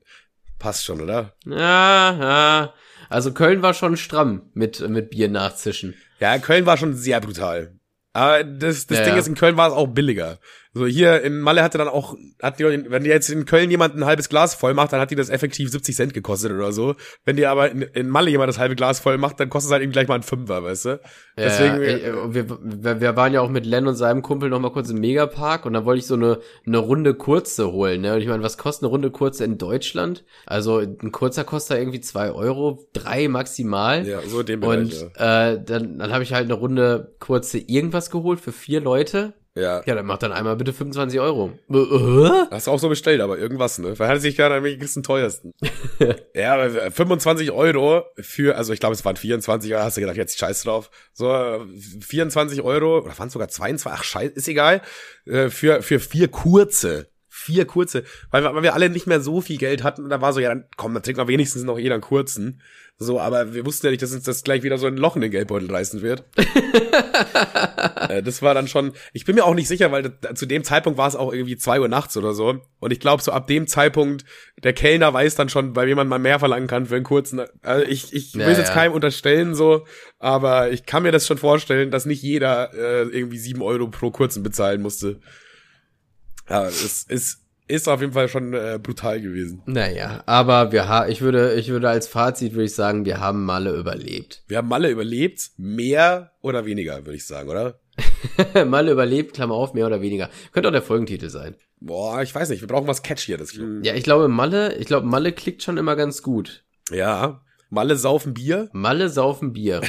Passt schon, oder?
Ja, ja. Also Köln war schon stramm mit, mit Bier nachzischen.
Ja, Köln war schon sehr brutal. Aber das, das
Ja,
Ding
ja.
ist, in Köln war es auch billiger. So hier in Malle hatte dann auch, hat die, wenn dir jetzt in Köln jemand ein halbes Glas voll macht, dann hat die das effektiv 70 Cent gekostet oder so. Wenn dir aber in, in Malle jemand das halbe Glas voll macht, dann kostet es halt eben gleich mal ein Fünfer, weißt du? Deswegen,
ja, äh, wir, wir, wir waren ja auch mit Len und seinem Kumpel noch mal kurz im Megapark und da wollte ich so eine, eine Runde kurze holen. Ne? Und ich meine, was kostet eine Runde kurze in Deutschland? Also ein kurzer kostet irgendwie zwei Euro, drei maximal.
ja, so in dem Bereich,
Und äh, dann, dann habe ich halt eine Runde kurze irgendwas geholt für vier Leute.
Ja.
Ja, dann macht dann einmal bitte 25 Euro. Äh, äh?
Hast du auch so bestellt, aber irgendwas, ne? Verhandelt sich gerade am wenigsten teuersten. ja, aber 25 Euro für, also ich glaube, es waren 24, aber hast du gedacht, jetzt scheiß drauf. So, äh, 24 Euro, oder waren es sogar 22, ach scheiß, ist egal, äh, für, für vier kurze. Vier kurze, weil, wir- weil wir alle nicht mehr so viel Geld hatten und da war so, ja, dann komm, dann trinkt man wenigstens noch jeder einen kurzen. So, aber wir wussten ja nicht, dass uns das gleich wieder so ein Loch in den Geldbeutel reißen wird. Äh, das war dann schon, ich bin mir auch nicht sicher, weil das, zu dem Zeitpunkt war es auch irgendwie zwei Uhr nachts oder so. Und ich glaube, so ab dem Zeitpunkt, der Kellner weiß dann schon, bei wem man mal mehr verlangen kann für einen kurzen. Also ich, ich
Ja,
will es jetzt
ja.
keinem unterstellen, so, aber ich kann mir das schon vorstellen, dass nicht jeder äh, irgendwie sieben Euro pro kurzen bezahlen musste. Ja, es ist, ist auf jeden Fall schon äh, brutal gewesen.
Naja, aber wir ha ich würde, ich würde als Fazit würde ich sagen, wir haben Malle überlebt.
Wir haben Malle überlebt, mehr oder weniger, würde ich sagen, oder?
Malle überlebt, Klammer auf, mehr oder weniger. Könnte auch der Folgentitel sein.
Boah, ich weiß nicht, wir brauchen was Catchieres.
Ja, ich glaube Malle, ich glaube Malle klickt schon immer ganz gut.
Ja, Malle saufen Bier.
Malle saufen Bier.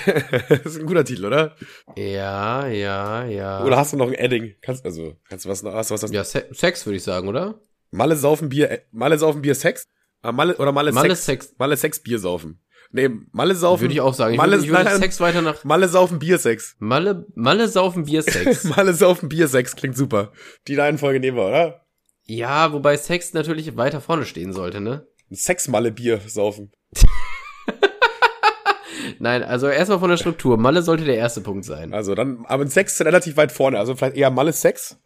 das ist ein guter Titel, oder?
ja, ja, ja.
Oder hast du noch ein Edding? Kannst also, kannst du was noch, hast du was, was
ja, Se Sex würde ich sagen, oder?
Malle saufen Bier, äh, Malle saufen Bier Sex? Ah, Malle, oder Malle,
Malle
Sex,
Sex.
Malle Sex Bier saufen. Nee, Malle saufen.
Würde ich auch sagen. Ich
Malle,
würde, ich würde
nein,
Sex weiter nach
Malle saufen Bier Sex.
Malle, Malle saufen Bier Sex.
Malle saufen Bier Sex klingt super. Die Reihenfolge nehmen wir, oder?
ja, wobei Sex natürlich weiter vorne stehen sollte, ne?
Sex Malle Bier saufen.
Nein, also erstmal von der Struktur. Malle sollte der erste Punkt sein.
Also dann, aber Sex ist relativ weit vorne, also vielleicht eher Malle Sex.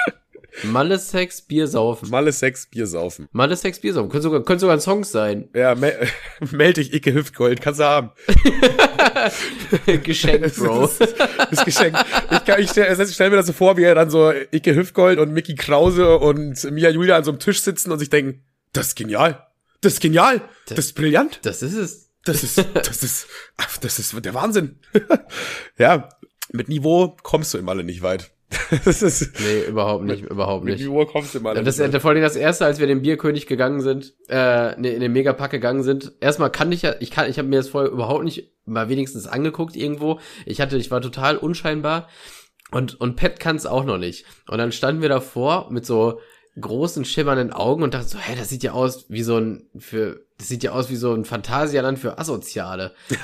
Malle Sex, Bier saufen.
Malle Sex, Bier saufen.
Malle Sex, Bier saufen. Könnte sogar, könnte sogar ein Song sein.
Ja, me meld dich, Icke Hüftgold, kannst du haben.
Geschenk, Bro.
Das, das Geschenk. Ich, kann, ich stelle stell mir das so vor, wie er dann so Icke Hüftgold und Mickey Krause und Mia Julia an so einem Tisch sitzen und sich denken, das ist genial. Das ist genial. Das, das ist brillant.
Das ist es.
Das ist, das ist, das ist der Wahnsinn. ja, mit Niveau kommst du im Alle nicht weit.
das ist nee, überhaupt nicht, mit, überhaupt nicht.
Mit Niveau kommst du im Alle
das, nicht weit. Vor allem das erste, als wir den Bierkönig gegangen sind, äh, nee, in den Megapack gegangen sind. Erstmal kann ich ja, ich kann, ich habe mir das vorher überhaupt nicht mal wenigstens angeguckt irgendwo. Ich hatte, ich war total unscheinbar. Und, und Pet kann es auch noch nicht. Und dann standen wir davor mit so großen schimmernden Augen und dachte so, hä, das sieht ja aus wie so ein für das sieht ja aus wie so ein Phantasialand für Asoziale.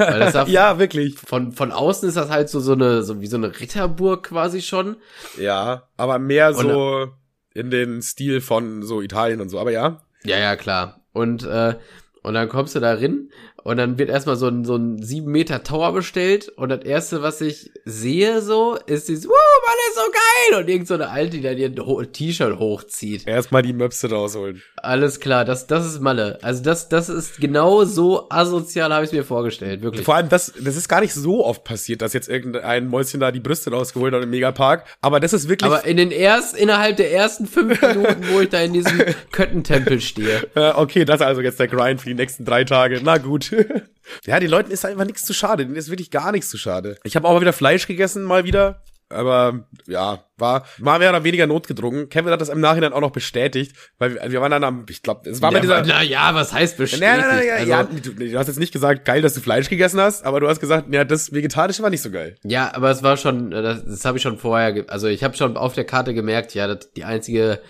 Ja, wirklich.
Von, von außen ist das halt so, so eine, so wie so eine Ritterburg quasi schon.
Ja, aber mehr so und, in den Stil von so Italien und so, aber ja.
Ja, ja, klar. Und, äh, und dann kommst du da rein und dann wird erstmal so ein, so ein sieben Meter Tower bestellt und das erste, was ich sehe so, ist dieses, wow, Mann, ist so geil! Und irgend so eine Alte, die dann ihr T-Shirt hochzieht.
Erstmal die Möpse rausholen.
Alles klar, das, das ist Malle. Also das, das ist genau so asozial, habe ich mir vorgestellt, wirklich.
Vor allem, das, das ist gar nicht so oft passiert, dass jetzt irgendein Mäuschen da die Brüste rausgeholt hat im Megapark, aber das ist wirklich...
Aber in den erst, innerhalb der ersten fünf Minuten, wo ich da in diesem Köttentempel stehe.
Okay, das ist also jetzt der Grind für die nächsten drei Tage. Na gut. ja, den Leuten ist einfach nichts zu schade. Denen ist wirklich gar nichts zu schade. Ich habe auch mal wieder Fleisch gegessen, mal wieder. Aber ja, war, war mehr oder weniger notgedrungen. Kevin hat das im Nachhinein auch noch bestätigt, weil wir, wir waren dann am, ich glaube, es war
ja,
bei dieser.
Na ja, was heißt bestätigt? Na, na,
na, also, ja, du, du, hast jetzt nicht gesagt, geil, dass du Fleisch gegessen hast, aber du hast gesagt, ja, das Vegetarische war nicht so geil.
Ja, aber es war schon, das, das habe ich schon vorher, also ich habe schon auf der Karte gemerkt, ja, das, die einzige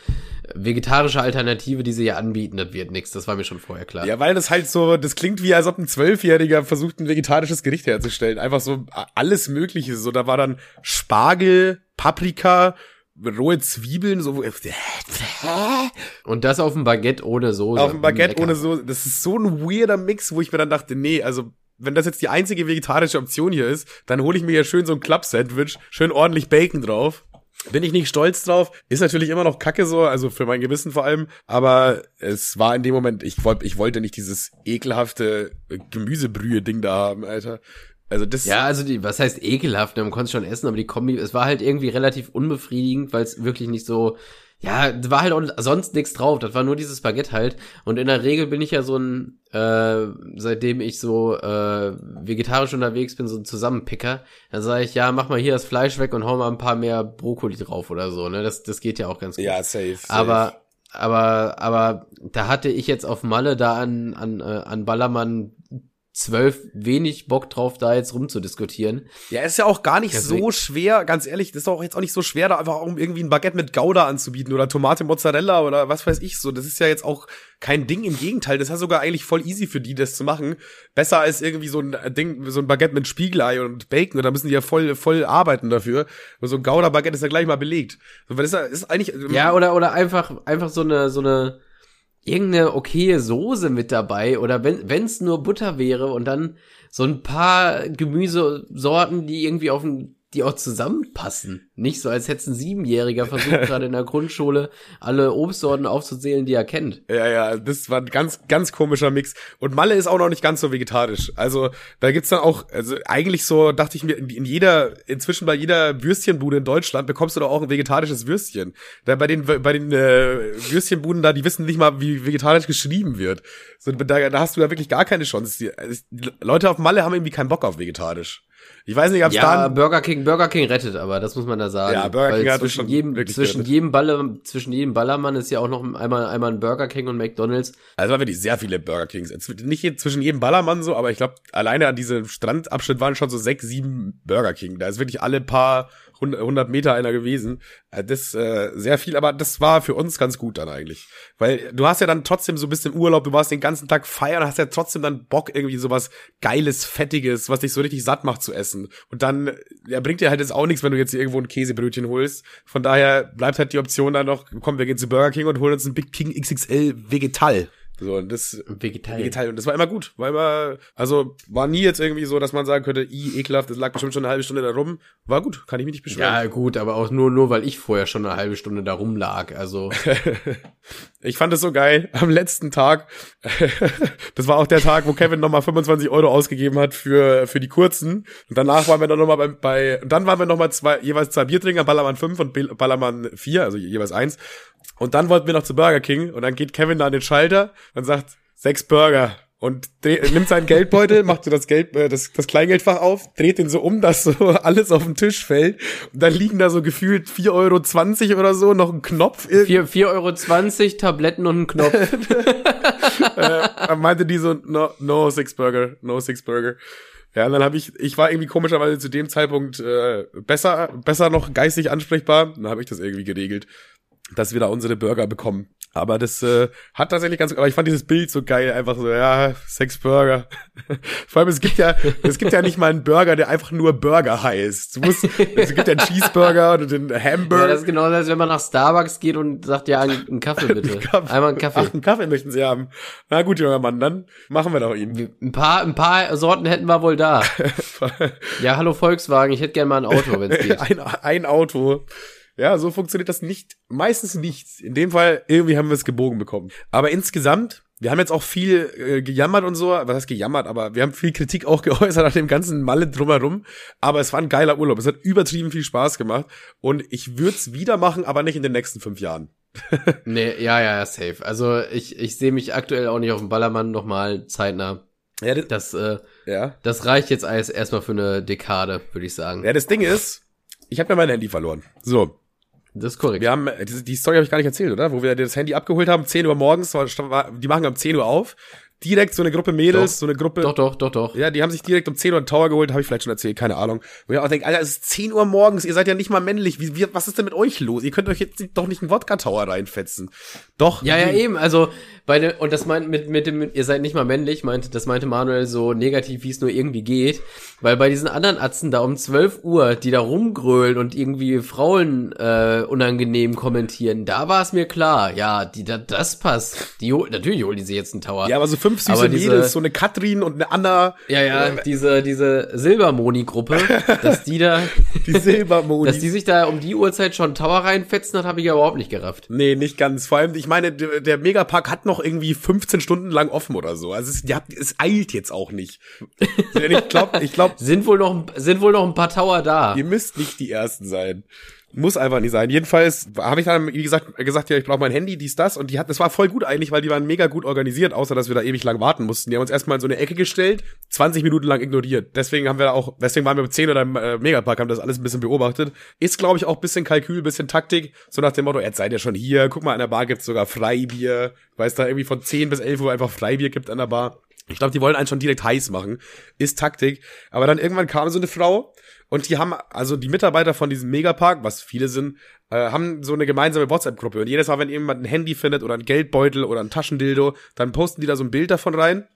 vegetarische Alternative, die sie ja anbieten, das wird nix. Das war mir schon vorher klar.
Ja, weil das halt so, das klingt wie, als ob ein Zwölfjähriger versucht, ein vegetarisches Gericht herzustellen. Einfach so alles Mögliche. So, da war dann Spargel, Paprika, rohe Zwiebeln, so.
Und das auf dem Baguette ohne Soße.
Auf dem Baguette ohne Soße. Das ist so ein weirder Mix, wo ich mir dann dachte, nee, also wenn das jetzt die einzige vegetarische Option hier ist, dann hole ich mir ja schön so ein Club-Sandwich, schön ordentlich Bacon drauf bin ich nicht stolz drauf. Ist natürlich immer noch kacke so, also für mein Gewissen vor allem. Aber es war in dem Moment, ich wollte, ich wollte nicht dieses ekelhafte Gemüsebrühe-Ding da haben, Alter. Also das.
Ja, also die, was heißt ekelhaft? Man konnte schon essen, aber die Kombi, es war halt irgendwie relativ unbefriedigend, weil es wirklich nicht so ja, da war halt auch sonst nichts drauf. Das war nur dieses Baguette halt. Und in der Regel bin ich ja so ein, äh, seitdem ich so äh, vegetarisch unterwegs bin, so ein Zusammenpicker. Dann sage ich, ja, mach mal hier das Fleisch weg und hau mal ein paar mehr Brokkoli drauf oder so. Ne, das, das geht ja auch ganz gut.
Ja, safe. safe.
Aber aber aber da hatte ich jetzt auf Malle da an an äh, an Ballermann zwölf wenig Bock drauf, da jetzt rumzudiskutieren.
Ja, ist ja auch gar nicht Deswegen. so schwer, ganz ehrlich, das ist auch jetzt auch nicht so schwer, da einfach auch irgendwie ein Baguette mit Gouda anzubieten oder Tomate Mozzarella oder was weiß ich so. Das ist ja jetzt auch kein Ding, im Gegenteil, das ist ja sogar eigentlich voll easy für die, das zu machen. Besser als irgendwie so ein Ding, so ein Baguette mit Spiegelei und Bacon, da müssen die ja voll, voll arbeiten dafür. Und so ein Gouda-Baguette ist ja gleich mal belegt. So, das ist eigentlich.
Ja, oder, oder einfach, einfach so eine, so eine, irgendeine okaye Soße mit dabei oder wenn wenn's nur Butter wäre und dann so ein paar Gemüsesorten, die irgendwie auf dem die auch zusammenpassen. Nicht so, als hätte ein Siebenjähriger versucht, gerade in der Grundschule alle Obstsorten aufzuzählen, die er kennt.
Ja, ja, das war ein ganz, ganz komischer Mix. Und Malle ist auch noch nicht ganz so vegetarisch. Also, da gibt's dann auch, also eigentlich so, dachte ich mir, in jeder, inzwischen bei jeder Würstchenbude in Deutschland bekommst du doch auch ein vegetarisches Würstchen. Da bei den, bei den äh, Würstchenbuden da, die wissen nicht mal, wie vegetarisch geschrieben wird. So, da, da hast du ja wirklich gar keine Chance. Die, die Leute auf Malle haben irgendwie keinen Bock auf vegetarisch. Ich weiß nicht, ob es
ja, dann Burger King, Burger King rettet, aber das muss man da sagen.
Ja, Burger King
hat zwischen schon jedem, zwischen gerettet. jedem Baller, zwischen jedem Ballermann ist ja auch noch einmal einmal ein Burger King und McDonald's.
Also waren wirklich sehr viele Burger Kings. Nicht zwischen jedem Ballermann so, aber ich glaube alleine an diesem Strandabschnitt waren schon so sechs, sieben Burger King. Da ist wirklich alle paar 100 Meter einer gewesen. Äh, das äh, sehr viel, aber das war für uns ganz gut dann eigentlich. Weil du hast ja dann trotzdem so ein bisschen Urlaub, du warst den ganzen Tag feiern, hast ja trotzdem dann Bock irgendwie sowas geiles, fettiges, was dich so richtig satt macht zu essen. Und dann ja, bringt dir halt jetzt auch nichts, wenn du jetzt irgendwo ein Käsebrötchen holst. Von daher bleibt halt die Option dann noch, komm, wir gehen zu Burger King und holen uns ein Big King XXL Vegetal. So, und das
Vegetarier.
Vegetarier. Und das war immer gut. War immer, also war nie jetzt irgendwie so, dass man sagen könnte, i, ekelhaft, das lag bestimmt schon eine halbe Stunde da rum. War gut, kann ich mich nicht beschweren.
Ja, gut, aber auch nur, nur weil ich vorher schon eine halbe Stunde da rumlag. Also,
Ich fand es so geil. Am letzten Tag, das war auch der Tag, wo Kevin nochmal 25 Euro ausgegeben hat für, für die kurzen. Und danach waren wir dann nochmal bei, bei, und dann waren wir nochmal zwei, jeweils zwei Biertrinker, Ballermann 5 und Ballermann 4, also jeweils eins. Und dann wollten wir noch zu Burger King und dann geht Kevin da an den Schalter und sagt, sechs Burger. Und dreh, nimmt seinen Geldbeutel, macht so das Geld, äh, das, das Kleingeldfach auf, dreht den so um, dass so alles auf den Tisch fällt. Und dann liegen da so gefühlt 4,20 Euro oder so, noch ein Knopf. irgendwie.
4,20 Euro, Tabletten und ein Knopf.
äh, meinte die so, no, no Six Burger, no Six Burger. Ja, und dann habe ich, ich war irgendwie komischerweise zu dem Zeitpunkt äh, besser, besser noch geistig ansprechbar. Dann habe ich das irgendwie geregelt, dass wir da unsere Burger bekommen. Aber das äh, hat tatsächlich ganz, aber ich fand dieses Bild so geil, einfach so, ja, Six Burger. Vor allem, es gibt ja, es gibt ja nicht mal einen Burger, der einfach nur Burger heißt. Du musst, es gibt ja einen Cheeseburger und den
Ja,
Hamburger.
das ist genau als wenn man nach Starbucks geht und sagt, ja, einen Kaffee bitte. Einmal einen Kaffee.
Ach, einen Kaffee möchten Sie haben. Na gut, junger Mann, dann machen wir doch ihn.
Ein paar, ein paar Sorten hätten wir wohl da. Ja, hallo Volkswagen, ich hätte gerne mal ein Auto, wenn es geht.
ein, ein Auto. Ja, so funktioniert das nicht. Meistens nicht. In dem Fall, irgendwie haben wir es gebogen bekommen. Aber insgesamt, wir haben jetzt auch viel äh, gejammert und so. Was heißt gejammert? Aber wir haben viel Kritik auch geäußert an dem ganzen Malle drumherum. Aber es war ein geiler Urlaub. Es hat übertrieben viel Spaß gemacht. Und ich würde es wieder machen, aber nicht in den nächsten fünf Jahren.
Nee, ja, ja, ja, safe. Also ich, ich sehe mich aktuell auch nicht auf dem Ballermann nochmal zeitnah.
Ja, das,
Das, äh,
ja.
das reicht jetzt alles erstmal für eine Dekade, würde ich sagen.
ja, das Ding ist, ich habe ja mein Handy verloren. So,
Das ist korrekt.
Wir haben, die, die Story habe ich gar nicht erzählt, oder? Wo wir das Handy abgeholt haben, 10 Uhr morgens, die machen um 10 Uhr auf. Direkt so eine Gruppe Mädels,
Doch.
so eine Gruppe.
Doch, doch, doch, doch.
Ja, die haben sich direkt um 10 Uhr einen Tower geholt, habe ich vielleicht schon erzählt, keine Ahnung. Wo ich auch denke, Alter, es ist 10 Uhr morgens, ihr seid ja nicht mal männlich. Wie, wie, was ist denn mit euch los? Ihr könnt euch jetzt doch nicht einen Wodka-Tower reinfetzen. Doch.
Ja, ja, eben. Also bei der, und das meint mit mit dem ihr seid nicht mal männlich, meinte das meinte Manuel so negativ, wie es nur irgendwie geht, weil bei diesen anderen Atzen da um 12 Uhr, die da rumgrölen und irgendwie Frauen äh, unangenehm kommentieren, da war es mir klar, ja, die da, das passt. Die natürlich holen die sich jetzt einen Tower.
Ja, aber so fünf süße
Aber diese-
Mädels, so eine Katrin und eine Anna,
ja, ja, diese diese Silbermoni Gruppe, dass die da
die Silbermodis.
dass die sich da um die Uhrzeit schon Tower reinfetzen, das habe ich ja überhaupt nicht gerafft.
Nee, nicht ganz. Vor allem, ich meine, der, der Megapark hat noch irgendwie 15 Stunden lang offen oder so. Also es, die hat, es eilt jetzt auch nicht. ich glaube, ich glaub,
Sind wohl noch sind wohl noch ein paar Tower da.
ihr müsst nicht die Ersten sein. Muss einfach nicht sein. Jedenfalls habe ich dann, wie gesagt, gesagt, ja, ich brauche mein Handy, dies, das. Und die hat, das war voll gut eigentlich, weil die waren mega gut organisiert, außer dass wir da ewig lang warten mussten. Die haben uns erstmal in so eine Ecke gestellt, 20 Minuten lang ignoriert. Deswegen haben wir auch, deswegen waren wir um 10 oder im äh, Megapark, haben das alles ein bisschen beobachtet. Ist, glaube ich, auch bisschen Kalkül, bisschen Taktik. So nach dem Motto, jetzt seid ihr schon hier. Guck mal, an der Bar gibt's sogar Freibier. Weil da irgendwie von 10 bis 11 Uhr einfach Freibier gibt an der Bar. Ich glaube, die wollen einen schon direkt heiß machen. Ist Taktik. Aber dann irgendwann kam so eine Frau und die haben, also die Mitarbeiter von diesem Megapark, was viele sind, äh, haben so eine gemeinsame WhatsApp-Gruppe. Und jedes Mal, wenn jemand ein Handy findet oder ein Geldbeutel oder ein Taschendildo, dann posten die da so ein Bild davon rein.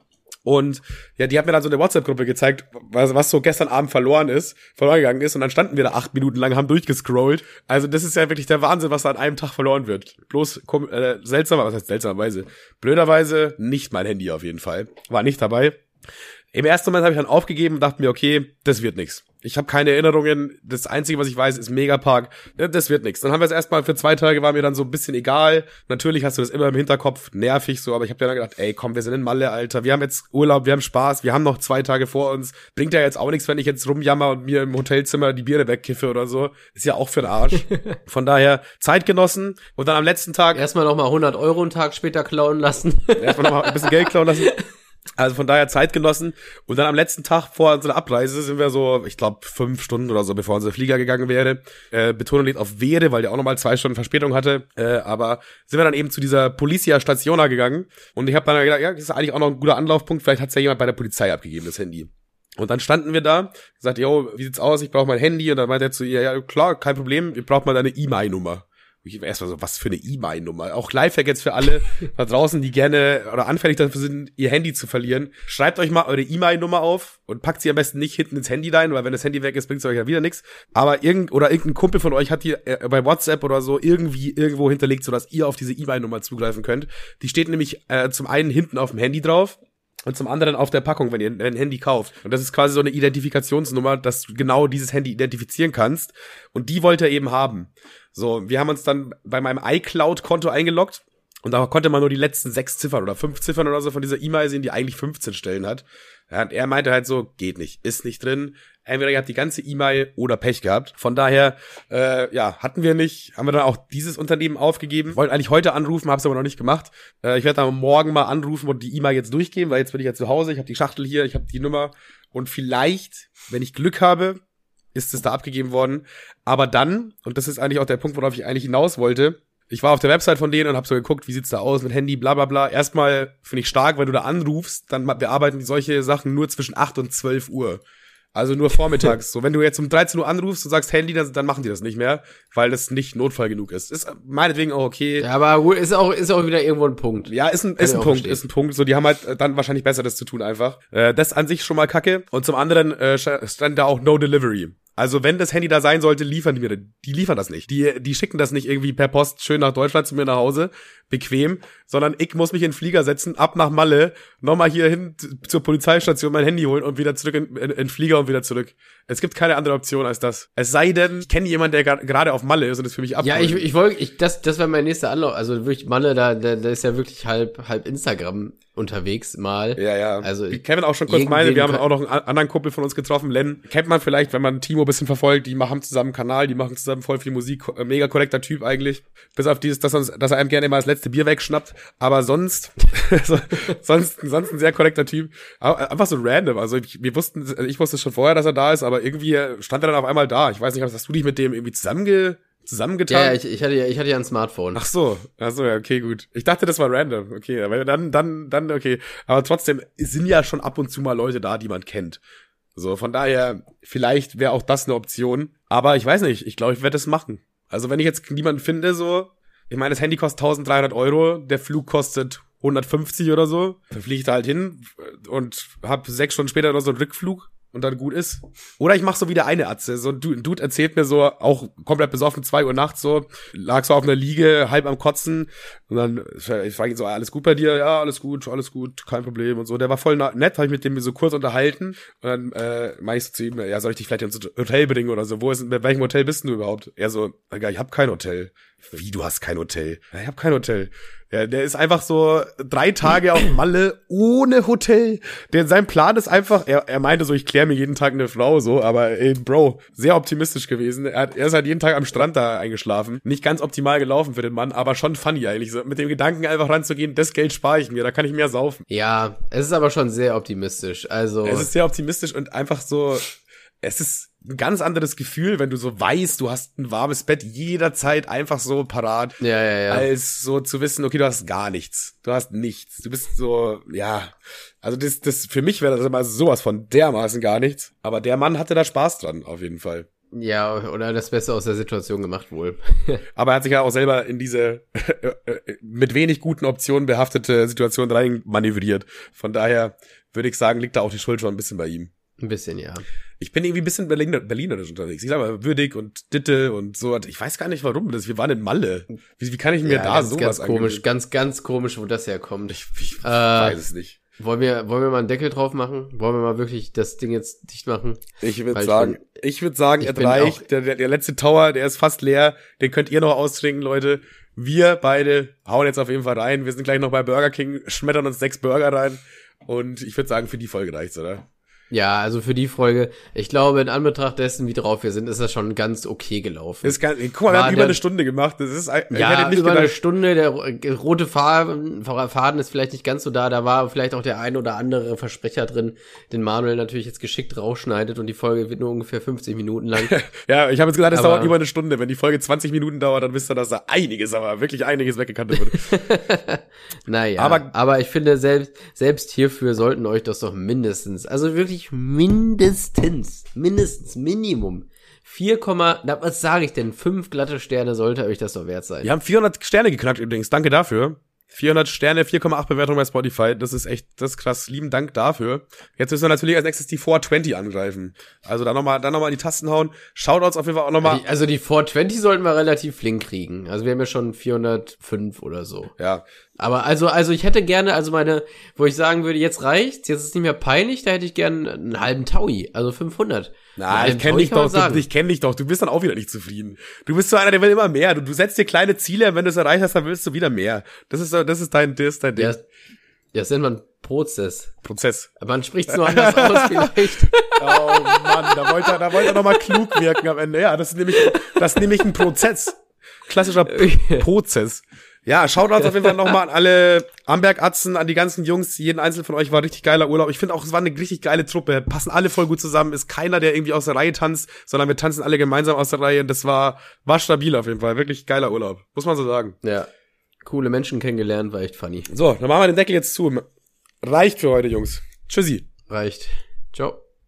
Und ja, die hat mir dann so eine WhatsApp-Gruppe gezeigt, was, was so gestern Abend verloren ist, verloren gegangen ist. Und dann standen wir da acht Minuten lang, haben durchgescrollt. Also das ist ja wirklich der Wahnsinn, was da an einem Tag verloren wird. Bloß äh, seltsamer, was heißt seltsamerweise? Blöderweise nicht mein Handy auf jeden Fall. War nicht dabei. Im ersten Moment habe ich dann aufgegeben und dachte mir, okay, das wird nix. Ich habe keine Erinnerungen. Das Einzige, was ich weiß, ist Megapark. Ja, Das wird nix. Dann haben wir es erstmal für zwei Tage, war mir dann so ein bisschen egal. Natürlich hast du das immer im Hinterkopf, nervig so, aber ich habe dann gedacht, ey, komm, wir sind in Malle, Alter. Wir haben jetzt Urlaub, wir haben Spaß, wir haben noch zwei Tage vor uns. Bringt ja jetzt auch nichts, wenn ich jetzt rumjammer und mir im Hotelzimmer die Biere wegkiffe oder so. Ist ja auch für den Arsch. Von daher Zeit genossen und dann am letzten Tag
Erstmal noch mal 100 Euro einen Tag später klauen lassen.
Erstmal noch mal ein bisschen Geld klauen lassen. Also von daher Zeit genossen. Und dann am letzten Tag vor unserer Abreise sind wir so, ich glaube, fünf Stunden oder so, bevor unser Flieger gegangen wäre. Äh, Betonung liegt auf wäre, weil der auch nochmal zwei Stunden Verspätung hatte. Äh, aber sind wir dann eben zu dieser Policia Stationa gegangen. Und ich habe dann gedacht, ja, das ist eigentlich auch noch ein guter Anlaufpunkt. Vielleicht hat's ja jemand bei der Polizei abgegeben, das Handy. Und dann standen wir da, gesagt, yo, wie sieht's aus? Ich brauche mein Handy. Und dann meinte er zu ihr, ja klar, kein Problem, ihr braucht mal deine E-Mail-Nummer. Erstmal so, was für eine E-Mail-Nummer. Auch Lifehack jetzt für alle da draußen, die gerne oder anfällig dafür sind, ihr Handy zu verlieren. Schreibt euch mal eure E-Mail-Nummer auf und packt sie am besten nicht hinten ins Handy rein, weil wenn das Handy weg ist, bringt es euch ja wieder nichts. Aber irgend oder irgendein Kumpel von euch hat die äh, bei WhatsApp oder so irgendwie irgendwo hinterlegt, sodass ihr auf diese E-Mail-Nummer zugreifen könnt. Die steht nämlich äh, zum einen hinten auf dem Handy drauf und zum anderen auf der Packung, wenn ihr ein Handy kauft. Und das ist quasi so eine Identifikationsnummer, dass du genau dieses Handy identifizieren kannst. Und die wollte er eben haben. So, wir haben uns dann bei meinem iCloud-Konto eingeloggt. Und da konnte man nur die letzten sechs Ziffern oder fünf Ziffern oder so von dieser E-Mail sehen, die eigentlich 15 Stellen hat. Ja, und er meinte halt so, geht nicht, ist nicht drin. Entweder ihr habt die ganze E-Mail oder Pech gehabt. Von daher, äh, ja, hatten wir nicht, haben wir dann auch dieses Unternehmen aufgegeben. Wollten eigentlich heute anrufen, hab's aber noch nicht gemacht. Äh, ich werde dann morgen mal anrufen und die E-Mail jetzt durchgehen, weil jetzt bin ich ja zu Hause, ich habe die Schachtel hier, ich habe die Nummer und vielleicht, wenn ich Glück habe, ist es da abgegeben worden. Aber dann, und das ist eigentlich auch der Punkt, worauf ich eigentlich hinaus wollte, ich war auf der Website von denen und habe so geguckt, wie sieht's da aus mit Handy, bla bla bla. Erstmal finde ich stark, wenn du da anrufst, dann bearbeiten die solche Sachen nur zwischen 8 und 12 Uhr. Also nur vormittags. so, wenn du jetzt um 13 Uhr anrufst und sagst Handy, dann, dann machen die das nicht mehr, weil das nicht Notfall genug ist. Ist meinetwegen auch okay.
Ja, aber ist auch, ist auch wieder irgendwo ein Punkt.
Ja, ist ein, ist ein Punkt, verstehen. ist ein Punkt. So, die haben halt dann wahrscheinlich Besseres zu tun einfach. Äh, das an sich schon mal kacke. Und zum anderen äh, stand da auch No Delivery. Also wenn das Handy da sein sollte, liefern die mir, die liefern das nicht. Die, die schicken das nicht irgendwie per Post schön nach Deutschland zu mir nach Hause, bequem, sondern ich muss mich in den Flieger setzen, ab nach Malle, nochmal hier hin zur Polizeistation mein Handy holen und wieder zurück in, in, in Flieger und wieder zurück. Es gibt keine andere Option als das. Es sei denn, ich kenne jemanden, der gerade auf Malle ist und das für mich
abholt. Ja, ich, ich wollte, ich, das, das wäre mein nächster Anlauf. Also wirklich Malle, da, da, da ist ja wirklich halb, halb Instagram unterwegs mal.
Ja, ja. Also Wie Kevin auch schon kurz meine, wir haben auch noch einen anderen Kumpel von uns getroffen, Len. Kennt man vielleicht, wenn man Timo bisschen verfolgt, die machen zusammen einen Kanal, die machen zusammen voll viel Musik, mega korrekter Typ eigentlich. Bis auf dieses, dass, uns, dass er einem gerne immer das letzte Bier wegschnappt. Aber sonst, sonst, sonst ein sehr korrekter Typ. Einfach so random. Also ich, wir wussten, ich wusste schon vorher, dass er da ist, aber irgendwie stand er dann auf einmal da. Ich weiß nicht, hast du dich mit dem irgendwie zusammenge zusammengetan?
Ja, ich, ich hatte ja, ich hatte ja ein Smartphone.
Ach so, ach so, ja, okay, gut. Ich dachte, das war random. Okay, aber dann, dann, dann, okay. Aber trotzdem sind ja schon ab und zu mal Leute da, die man kennt. So, von daher, vielleicht wäre auch das eine Option. Aber ich weiß nicht, ich glaube, ich werde das machen. Also wenn ich jetzt niemanden finde, so, ich meine, das Handy kostet 1300 Euro, der Flug kostet 150 oder so, dann fliege ich da halt hin und hab sechs Stunden später noch so einen Rückflug und dann gut ist. Oder ich mach so wie der eine Atze. So ein Dude erzählt mir so, auch komplett besoffen, zwei Uhr nachts so, lag so auf einer Liege, halb am Kotzen. Und dann, ich frage ihn so, alles gut bei dir? Ja, alles gut, alles gut, kein Problem und so. Der war voll nett, habe ich mit dem so kurz unterhalten. Und dann äh, meinte ich so zu ihm, ja, soll ich dich vielleicht ins Hotel bringen oder so? Wo ist, bei welchem Hotel bist du überhaupt? Er so, ich hab kein Hotel. Wie, du hast kein Hotel? Ja, ich hab kein Hotel. Ja, der ist einfach so drei Tage auf Malle ohne Hotel. Der sein Plan ist einfach, er, er meinte so, ich kläre mir jeden Tag eine Frau so, aber ey, Bro, sehr optimistisch gewesen. Er, hat, er ist halt jeden Tag am Strand da eingeschlafen. Nicht ganz optimal gelaufen für den Mann, aber schon funny eigentlich. So, mit dem Gedanken einfach ranzugehen, das Geld spare ich mir, da kann ich mehr saufen.
Ja, es ist aber schon sehr optimistisch. Also.
Es ist sehr optimistisch und einfach so, es ist ein ganz anderes Gefühl, wenn du so weißt, du hast ein warmes Bett jederzeit einfach so parat,
ja, ja, ja.
als so zu wissen, okay, du hast gar nichts, du hast nichts, du bist so, ja, also das, das für mich wäre das immer sowas von dermaßen gar nichts, aber der Mann hatte da Spaß dran, auf jeden Fall.
Ja, oder das Beste aus der Situation gemacht wohl.
aber er hat sich ja auch selber in diese mit wenig guten Optionen behaftete Situation rein manövriert. Von daher würde ich sagen, liegt da auch die Schuld schon ein bisschen bei ihm.
Ein bisschen, ja.
Ich bin irgendwie ein bisschen Berliner, Berlinerisch unterwegs. Ich sag mal, würdig und Ditte und so. Ich weiß gar nicht warum. Das, wir waren in Malle. Wie, wie kann ich mir ja, da
ganz,
sowas
Ganz komisch, angeben? ganz, ganz komisch, wo das herkommt.
Ich, ich äh, weiß es nicht.
Wollen wir, wollen wir mal einen Deckel drauf machen? Wollen wir mal wirklich das Ding jetzt dicht machen?
Ich würde sagen, ich würde sagen, es reicht. Der, der, der letzte Tower, der ist fast leer. Den könnt ihr noch austrinken, Leute. Wir beide hauen jetzt auf jeden Fall rein. Wir sind gleich noch bei Burger King, schmettern uns sechs Burger rein. Und ich würde sagen, für die Folge reicht's, oder?
Ja, also für die Folge, ich glaube, in Anbetracht dessen, wie drauf wir sind, ist das schon ganz okay gelaufen.
Ist ganz, guck mal, wir haben über eine Stunde gemacht. Das ist,
ja, über gedacht. eine Stunde. Der rote Faden, Faden ist vielleicht nicht ganz so da. Da war vielleicht auch der ein oder andere Versprecher drin, den Manuel natürlich jetzt geschickt rausschneidet und die Folge wird nur ungefähr 50 Minuten lang.
ja, ich habe jetzt gesagt, es dauert über eine Stunde. Wenn die Folge 20 Minuten dauert, dann wisst ihr, dass da einiges, aber wirklich einiges weggekannt wurde.
naja, aber, aber ich finde, selbst, selbst hierfür sollten euch das doch mindestens, also wirklich wirklich mindestens, mindestens Minimum 4, na, was sage ich denn? Fünf glatte Sterne sollte euch das doch wert sein.
Wir haben 400 Sterne geknackt übrigens. Danke dafür. 400 Sterne, 4,8 Bewertungen bei Spotify. Das ist echt, das ist krass. Lieben Dank dafür. Jetzt müssen wir natürlich als nächstes die 420 angreifen. Also dann nochmal, dann nochmal die Tasten hauen. Shoutouts auf jeden Fall auch nochmal.
Also die 420 sollten wir relativ flink kriegen. Also wir haben ja schon 405 oder so.
Ja.
Aber also, also ich hätte gerne, also meine, wo ich sagen würde, jetzt reicht's, jetzt ist es nicht mehr peinlich, da hätte ich gerne einen halben Taui, also 500.
Na, ich kenne dich doch, du, ich kenne dich doch, du bist dann auch wieder nicht zufrieden. Du bist so einer, der will immer mehr. Du, du setzt dir kleine Ziele, wenn du es erreicht hast, dann willst du wieder mehr. Das ist, das ist dein, das ist dein Ding.
Ja, das nennt man Prozess.
Prozess.
Man spricht es nur anders aus vielleicht.
Oh Mann, da wollte er, da wollte er noch mal klug wirken am Ende. Ja, das ist nämlich, das ist nämlich ein Prozess. Klassischer Prozess. Ja, Shoutouts auf jeden Fall nochmal an alle Amberg-Atzen, an die ganzen Jungs. Jeden einzelnen von euch war richtig geiler Urlaub. Ich finde auch, es war eine richtig geile Truppe. Passen alle voll gut zusammen. Ist keiner, der irgendwie aus der Reihe tanzt, sondern wir tanzen alle gemeinsam aus der Reihe. Und das war, war stabil auf jeden Fall. Wirklich geiler Urlaub. Muss man so sagen.
Ja. Coole Menschen kennengelernt, war echt funny.
So, dann machen wir den Deckel jetzt zu. Reicht für heute, Jungs. Tschüssi.
Reicht. Ciao.